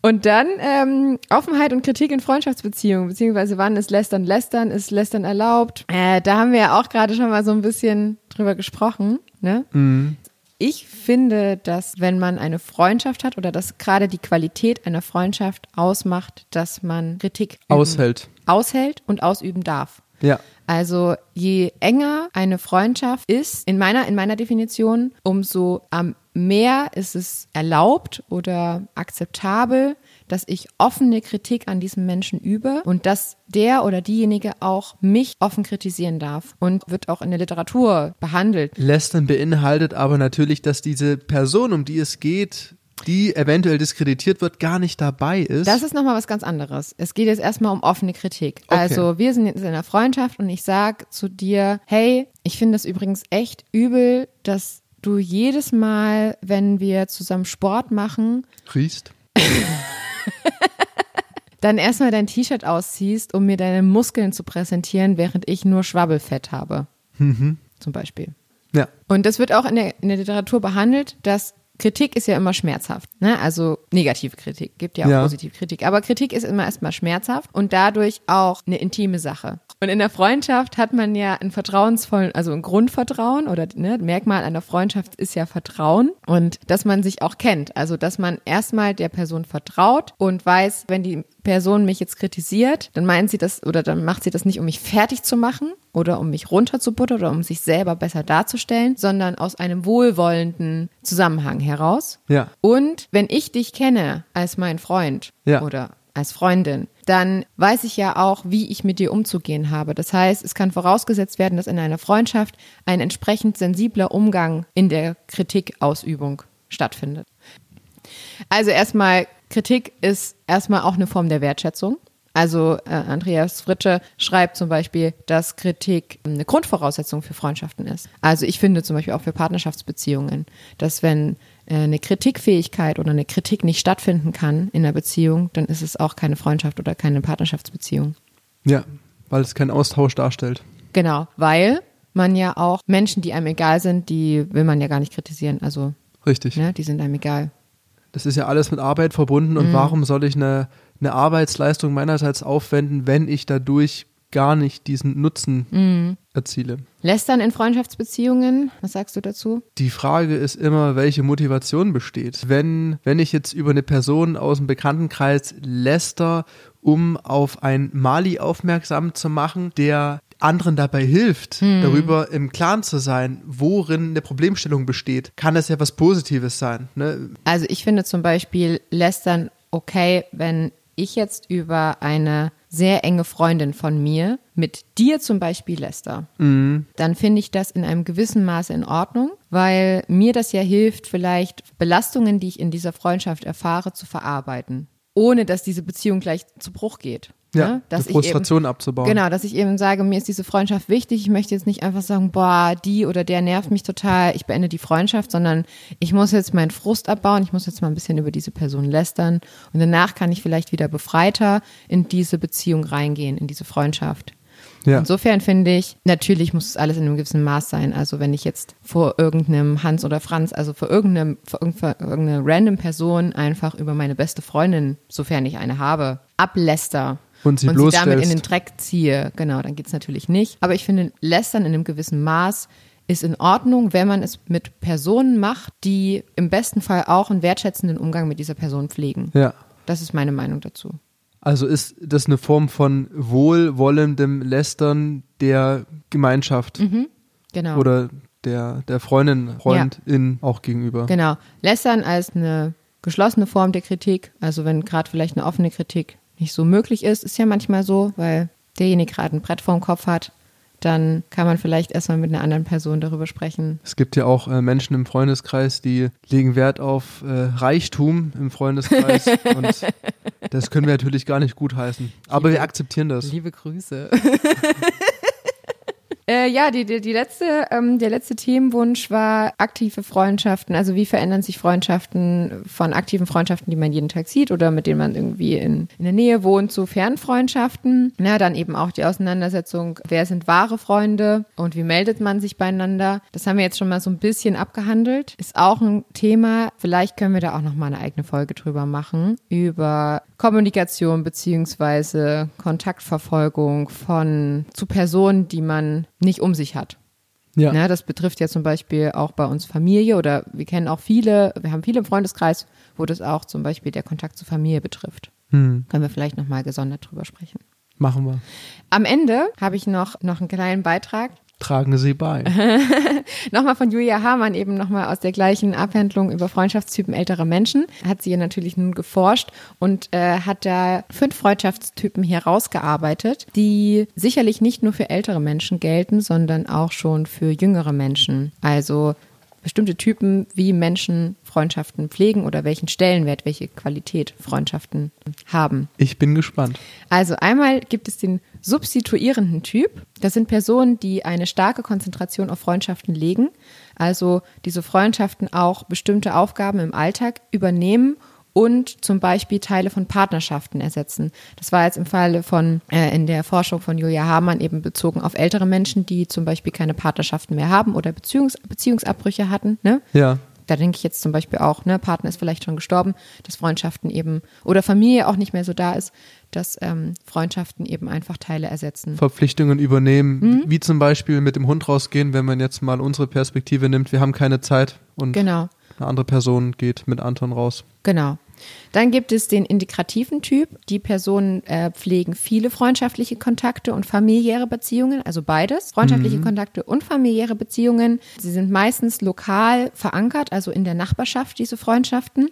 Und dann ähm, Offenheit und Kritik in Freundschaftsbeziehungen, beziehungsweise wann ist Lästern Lästern, ist Lästern erlaubt? Äh, da haben wir ja auch gerade schon mal so ein bisschen drüber gesprochen. Ne? Mhm. Ich finde, dass wenn man eine Freundschaft hat oder dass gerade die Qualität einer Freundschaft ausmacht, dass man Kritik Aushält. aushält und ausüben darf. Ja. Also je enger eine Freundschaft ist, in meiner, in meiner Definition, umso am mehr ist es erlaubt oder akzeptabel, dass ich offene Kritik an diesem Menschen übe und dass der oder diejenige auch mich offen kritisieren darf und wird auch in der Literatur behandelt. Lästern beinhaltet aber natürlich, dass diese Person, um die es geht, die eventuell diskreditiert wird, gar nicht dabei ist. Das ist nochmal was ganz anderes. Es geht jetzt erstmal um offene Kritik. Okay. Also wir sind jetzt in einer Freundschaft und ich sag zu dir, hey, ich finde es übrigens echt übel, dass du jedes Mal, wenn wir zusammen Sport machen, Riechst. dann erstmal dein T-Shirt ausziehst, um mir deine Muskeln zu präsentieren, während ich nur Schwabbelfett habe. Zum Beispiel. Ja. Und das wird auch in der, in der Literatur behandelt, dass Kritik ist ja immer schmerzhaft. Ne? Also negative Kritik, gibt ja auch Ja. positive Kritik. Aber Kritik ist immer erstmal schmerzhaft und dadurch auch eine intime Sache. Und in der Freundschaft hat man ja einen vertrauensvollen, also ein Grundvertrauen oder ne, Merkmal einer Freundschaft ist ja Vertrauen und dass man sich auch kennt. Also dass man erstmal der Person vertraut und weiß, wenn die Person mich jetzt kritisiert, dann meint sie das oder dann macht sie das nicht, um mich fertig zu machen oder um mich runterzubuttern oder um sich selber besser darzustellen, sondern aus einem wohlwollenden Zusammenhang heraus. Ja. Und wenn ich dich kenne als mein Freund Ja. oder als Freundin, dann weiß ich ja auch, wie ich mit dir umzugehen habe. Das heißt, es kann vorausgesetzt werden, dass in einer Freundschaft ein entsprechend sensibler Umgang in der Kritikausübung stattfindet. Also erstmal, Kritik ist erstmal auch eine Form der Wertschätzung. Also äh, Andreas Fritsche schreibt zum Beispiel, dass Kritik eine Grundvoraussetzung für Freundschaften ist. Also ich finde zum Beispiel auch für Partnerschaftsbeziehungen, dass wenn eine Kritikfähigkeit oder eine Kritik nicht stattfinden kann in einer Beziehung, dann ist es auch keine Freundschaft oder keine Partnerschaftsbeziehung. Ja. Weil es keinen Austausch darstellt. Genau, weil man ja auch Menschen, die einem egal sind, die will man ja gar nicht kritisieren. Also Richtig. ne, die sind einem egal. Das ist ja alles mit Arbeit verbunden Mhm. und warum soll ich eine, eine Arbeitsleistung meinerseits aufwenden, wenn ich dadurch gar nicht diesen Nutzen Mhm. erziele? Lästern in Freundschaftsbeziehungen, was sagst du dazu? Die Frage ist immer, welche Motivation besteht. Wenn, wenn ich jetzt über eine Person aus dem Bekanntenkreis läster, um auf einen Mali aufmerksam zu machen, der anderen dabei hilft, darüber im Klaren zu sein, worin eine Problemstellung besteht, kann das ja was Positives sein. Ne? Also ich finde zum Beispiel Lästern okay, wenn ich jetzt über eine sehr enge Freundin von mir mit dir zum Beispiel läster, dann finde ich das in einem gewissen Maße in Ordnung, weil mir das ja hilft, vielleicht Belastungen, die ich in dieser Freundschaft erfahre, zu verarbeiten. Ohne dass diese Beziehung gleich zu Bruch geht. Ja, ne? dass die Frustration eben, abzubauen. Genau, dass ich eben sage, mir ist diese Freundschaft wichtig. Ich möchte jetzt nicht einfach sagen, boah, die oder der nervt mich total, ich beende die Freundschaft, sondern ich muss jetzt meinen Frust abbauen, ich muss jetzt mal ein bisschen über diese Person lästern und danach kann ich vielleicht wieder befreiter in diese Beziehung reingehen, in diese Freundschaft. Ja. Insofern finde ich, natürlich muss es alles in einem gewissen Maß sein. Also wenn ich jetzt vor irgendeinem Hans oder Franz, also vor irgendeinem, vor irgendeiner random Person einfach über meine beste Freundin, sofern ich eine habe, abläster und sie, und sie damit in den Dreck ziehe, genau, dann geht's natürlich nicht. Aber ich finde, lästern in einem gewissen Maß ist in Ordnung, wenn man es mit Personen macht, die im besten Fall auch einen wertschätzenden Umgang mit dieser Person pflegen. Ja. Das ist meine Meinung dazu. Also ist das eine Form von wohlwollendem Lästern der Gemeinschaft Genau. oder der, der Freundin, Freundin auch gegenüber. Genau. Lästern als eine geschlossene Form der Kritik, also wenn gerade vielleicht eine offene Kritik nicht so möglich ist, ist ja manchmal so, weil derjenige gerade ein Brett vorm Kopf hat, dann kann man vielleicht erstmal mit einer anderen Person darüber sprechen. Es gibt ja auch äh, Menschen im Freundeskreis, die legen Wert auf äh, Reichtum im Freundeskreis und das können wir natürlich gar nicht gutheißen. Aber wir akzeptieren das. Liebe Grüße. Äh, ja, die, die, die letzte, ähm, der letzte Themenwunsch war aktive Freundschaften. Also wie verändern sich Freundschaften von aktiven Freundschaften, die man jeden Tag sieht oder mit denen man irgendwie in, in der Nähe wohnt, zu Fernfreundschaften. Na, dann eben auch die Auseinandersetzung, wer sind wahre Freunde und wie meldet man sich beieinander. Das haben wir jetzt schon mal so ein bisschen abgehandelt. Ist auch ein Thema. Vielleicht können wir da auch noch mal eine eigene Folge drüber machen. Über Kommunikation beziehungsweise Kontaktverfolgung von zu Personen, die man nicht um sich hat. Ja. Ne, das betrifft ja zum Beispiel auch bei uns Familie oder wir kennen auch viele, wir haben viele im Freundeskreis, wo das auch zum Beispiel der Kontakt zur Familie betrifft. Hm, Können wir vielleicht nochmal gesondert drüber sprechen. machen wir. Am Ende habe ich noch, noch einen kleinen Beitrag. Tragen Sie bei. Nochmal von Julia Hamann, eben nochmal aus der gleichen Abhandlung über Freundschaftstypen älterer Menschen. Hat sie ja natürlich nun geforscht und äh, hat da fünf Freundschaftstypen herausgearbeitet, die sicherlich nicht nur für ältere Menschen gelten, sondern auch schon für jüngere Menschen. Also bestimmte Typen, wie Menschen Freundschaften pflegen oder welchen Stellenwert, welche Qualität Freundschaften haben. Ich bin gespannt. Also einmal gibt es den substituierenden Typ. Das sind Personen, die eine starke Konzentration auf Freundschaften legen. Also diese Freundschaften auch bestimmte Aufgaben im Alltag übernehmen und zum Beispiel Teile von Partnerschaften ersetzen. Das war jetzt im Falle von äh, in der Forschung von Julia Hamann eben bezogen auf ältere Menschen, die zum Beispiel keine Partnerschaften mehr haben oder Beziehungs Beziehungsabbrüche hatten. Ne? Ja. Da denke ich jetzt zum Beispiel auch, ne, Partner ist vielleicht schon gestorben, dass Freundschaften eben oder Familie auch nicht mehr so da ist, dass ähm, Freundschaften eben einfach Teile ersetzen. Verpflichtungen übernehmen, Mhm. wie zum Beispiel mit dem Hund rausgehen, wenn man jetzt mal unsere Perspektive nimmt. Wir haben keine Zeit und Genau, eine andere Person geht mit Anton raus. genau. Dann gibt es den integrativen Typ. Die Personen äh, pflegen viele freundschaftliche Kontakte und familiäre Beziehungen, also beides, freundschaftliche Kontakte und familiäre Beziehungen. Sie sind meistens lokal verankert, also in der Nachbarschaft, diese Freundschaften.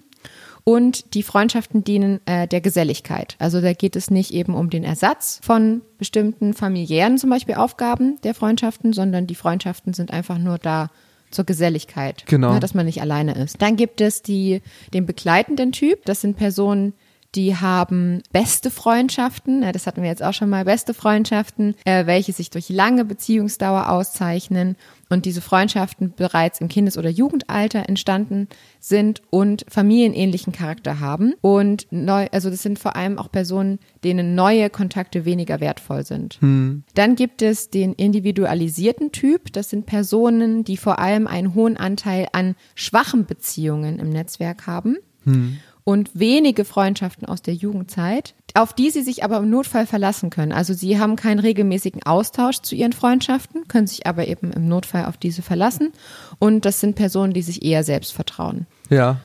Und die Freundschaften dienen äh, der Geselligkeit. Also da geht es nicht eben um den Ersatz von bestimmten familiären zum Beispiel Aufgaben der Freundschaften, sondern die Freundschaften sind einfach nur da zur Geselligkeit. Genau. Ne, dass man nicht alleine ist. Dann gibt es die, den begleitenden Typ. Das sind Personen, die haben beste Freundschaften, das hatten wir jetzt auch schon mal, beste Freundschaften, äh, welche sich durch lange Beziehungsdauer auszeichnen und diese Freundschaften bereits im Kindes- oder Jugendalter entstanden sind und familienähnlichen Charakter haben. Und neu, also das sind vor allem auch Personen, denen neue Kontakte weniger wertvoll sind. Dann gibt es den individualisierten Typ. Das sind Personen, die vor allem einen hohen Anteil an schwachen Beziehungen im Netzwerk haben und wenige Freundschaften aus der Jugendzeit, auf die sie sich aber im Notfall verlassen können. Also sie haben keinen regelmäßigen Austausch zu ihren Freundschaften, können sich aber eben im Notfall auf diese verlassen. Und das sind Personen, die sich eher selbst vertrauen. Ja.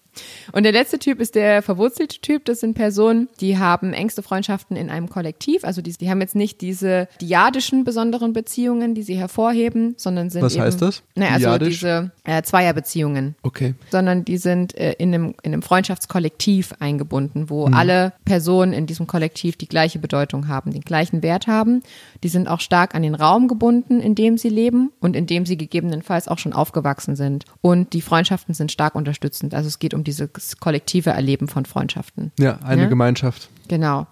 Und der letzte Typ ist der verwurzelte Typ. Das sind Personen, die haben engste Freundschaften in einem Kollektiv. Also die, die haben jetzt nicht diese diadischen besonderen Beziehungen, die sie hervorheben, sondern sind Was eben, heißt das? Naja, also Diadisch? diese äh, Zweierbeziehungen Okay. sondern die sind äh, in, einem, in einem Freundschaftskollektiv eingebunden, wo Mhm. alle Personen in diesem Kollektiv die gleiche Bedeutung haben, den gleichen Wert haben. Die sind auch stark an den Raum gebunden, in dem sie leben und in dem sie gegebenenfalls auch schon aufgewachsen sind. Und die Freundschaften sind stark unterstützend. Also es geht um dieses kollektive Erleben von Freundschaften. Ja, eine Ja? Gemeinschaft. Genau.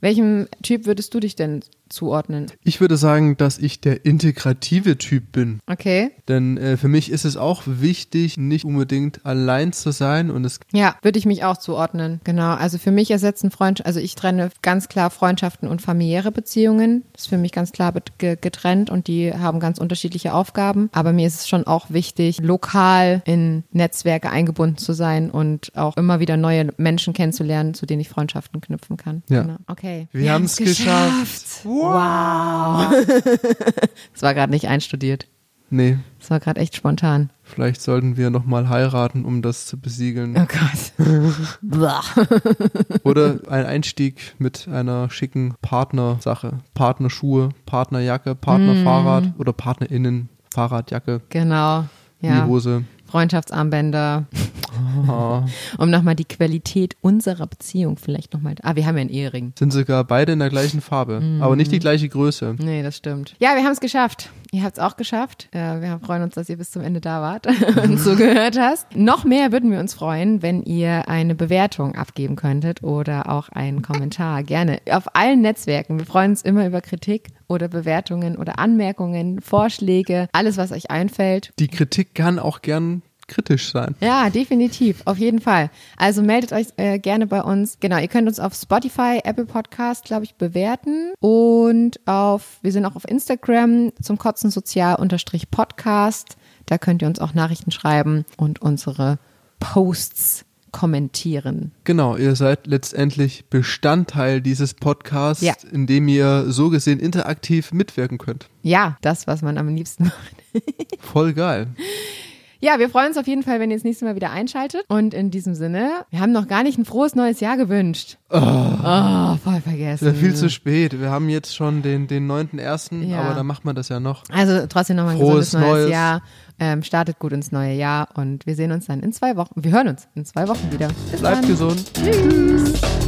Welchem Typ würdest du dich denn zuordnen? Ich würde sagen, dass ich der integrative Typ bin. Okay. Denn äh, für mich ist es auch wichtig, nicht unbedingt allein zu sein. Und es Ja, würde ich mich auch zuordnen. Genau. Also für mich ersetzen Freund, also ich trenne ganz klar Freundschaften und familiäre Beziehungen. Das ist für mich ganz klar getrennt und die haben ganz unterschiedliche Aufgaben. Aber mir ist es schon auch wichtig, lokal in Netzwerke eingebunden zu sein und auch immer wieder neue Menschen kennenzulernen, zu denen ich Freundschaften knüpfen kann. Ja. Genau. Okay. Wir haben's geschafft. Wow. das war gerade nicht einstudiert. Nee, Das war gerade echt spontan. vielleicht sollten wir nochmal heiraten, um das zu besiegeln. Oh Gott. Oder ein Einstieg mit einer schicken Partnersache. Partnerschuhe, Partnerjacke, Partnerfahrrad oder PartnerInnen, Fahrradjacke, genau. Ja. die Hose. Freundschaftsarmbänder. Ah, Um nochmal die Qualität unserer Beziehung vielleicht nochmal. Ah, wir haben ja einen Ehering. sind sogar beide in der gleichen Farbe, aber nicht die gleiche Größe. Nee, das stimmt. Ja, wir haben es geschafft. Ihr habt es auch geschafft. Äh, wir freuen uns, dass ihr bis zum Ende da wart und zugehört hast. Noch mehr würden wir uns freuen, wenn ihr eine Bewertung abgeben könntet oder auch einen Kommentar. Gerne auf allen Netzwerken. Wir freuen uns immer über Kritik oder Bewertungen oder Anmerkungen, Vorschläge, alles, was euch einfällt. Die Kritik kann auch gern kritisch sein. Ja, definitiv, auf jeden Fall. Also meldet euch äh, gerne bei uns. Genau, ihr könnt uns auf Spotify, Apple Podcast, glaube ich, bewerten und auf, wir sind auch auf Instagram zum Kotzen Sozial unterstrich Podcast. Da könnt ihr uns auch Nachrichten schreiben und unsere Posts kommentieren. Genau, ihr seid letztendlich Bestandteil dieses Podcasts, Ja. in dem ihr so gesehen interaktiv mitwirken könnt. Ja, das, was man am liebsten macht. Voll geil. Ja, wir freuen uns auf jeden Fall, wenn ihr das nächste Mal wieder einschaltet. Und in diesem Sinne, wir haben noch gar nicht ein frohes neues Jahr gewünscht. Oh, voll vergessen. Ja, viel zu spät. Wir haben jetzt schon den, den 9.1., Ja. aber da macht man das ja noch. Also trotzdem nochmal ein Frohes gesundes neues Neues. Jahr. Ähm, startet gut ins neue Jahr und wir sehen uns dann in zwei Wochen. Wir hören uns in zwei Wochen wieder. Bis Bleibt dann. gesund. Tschüss.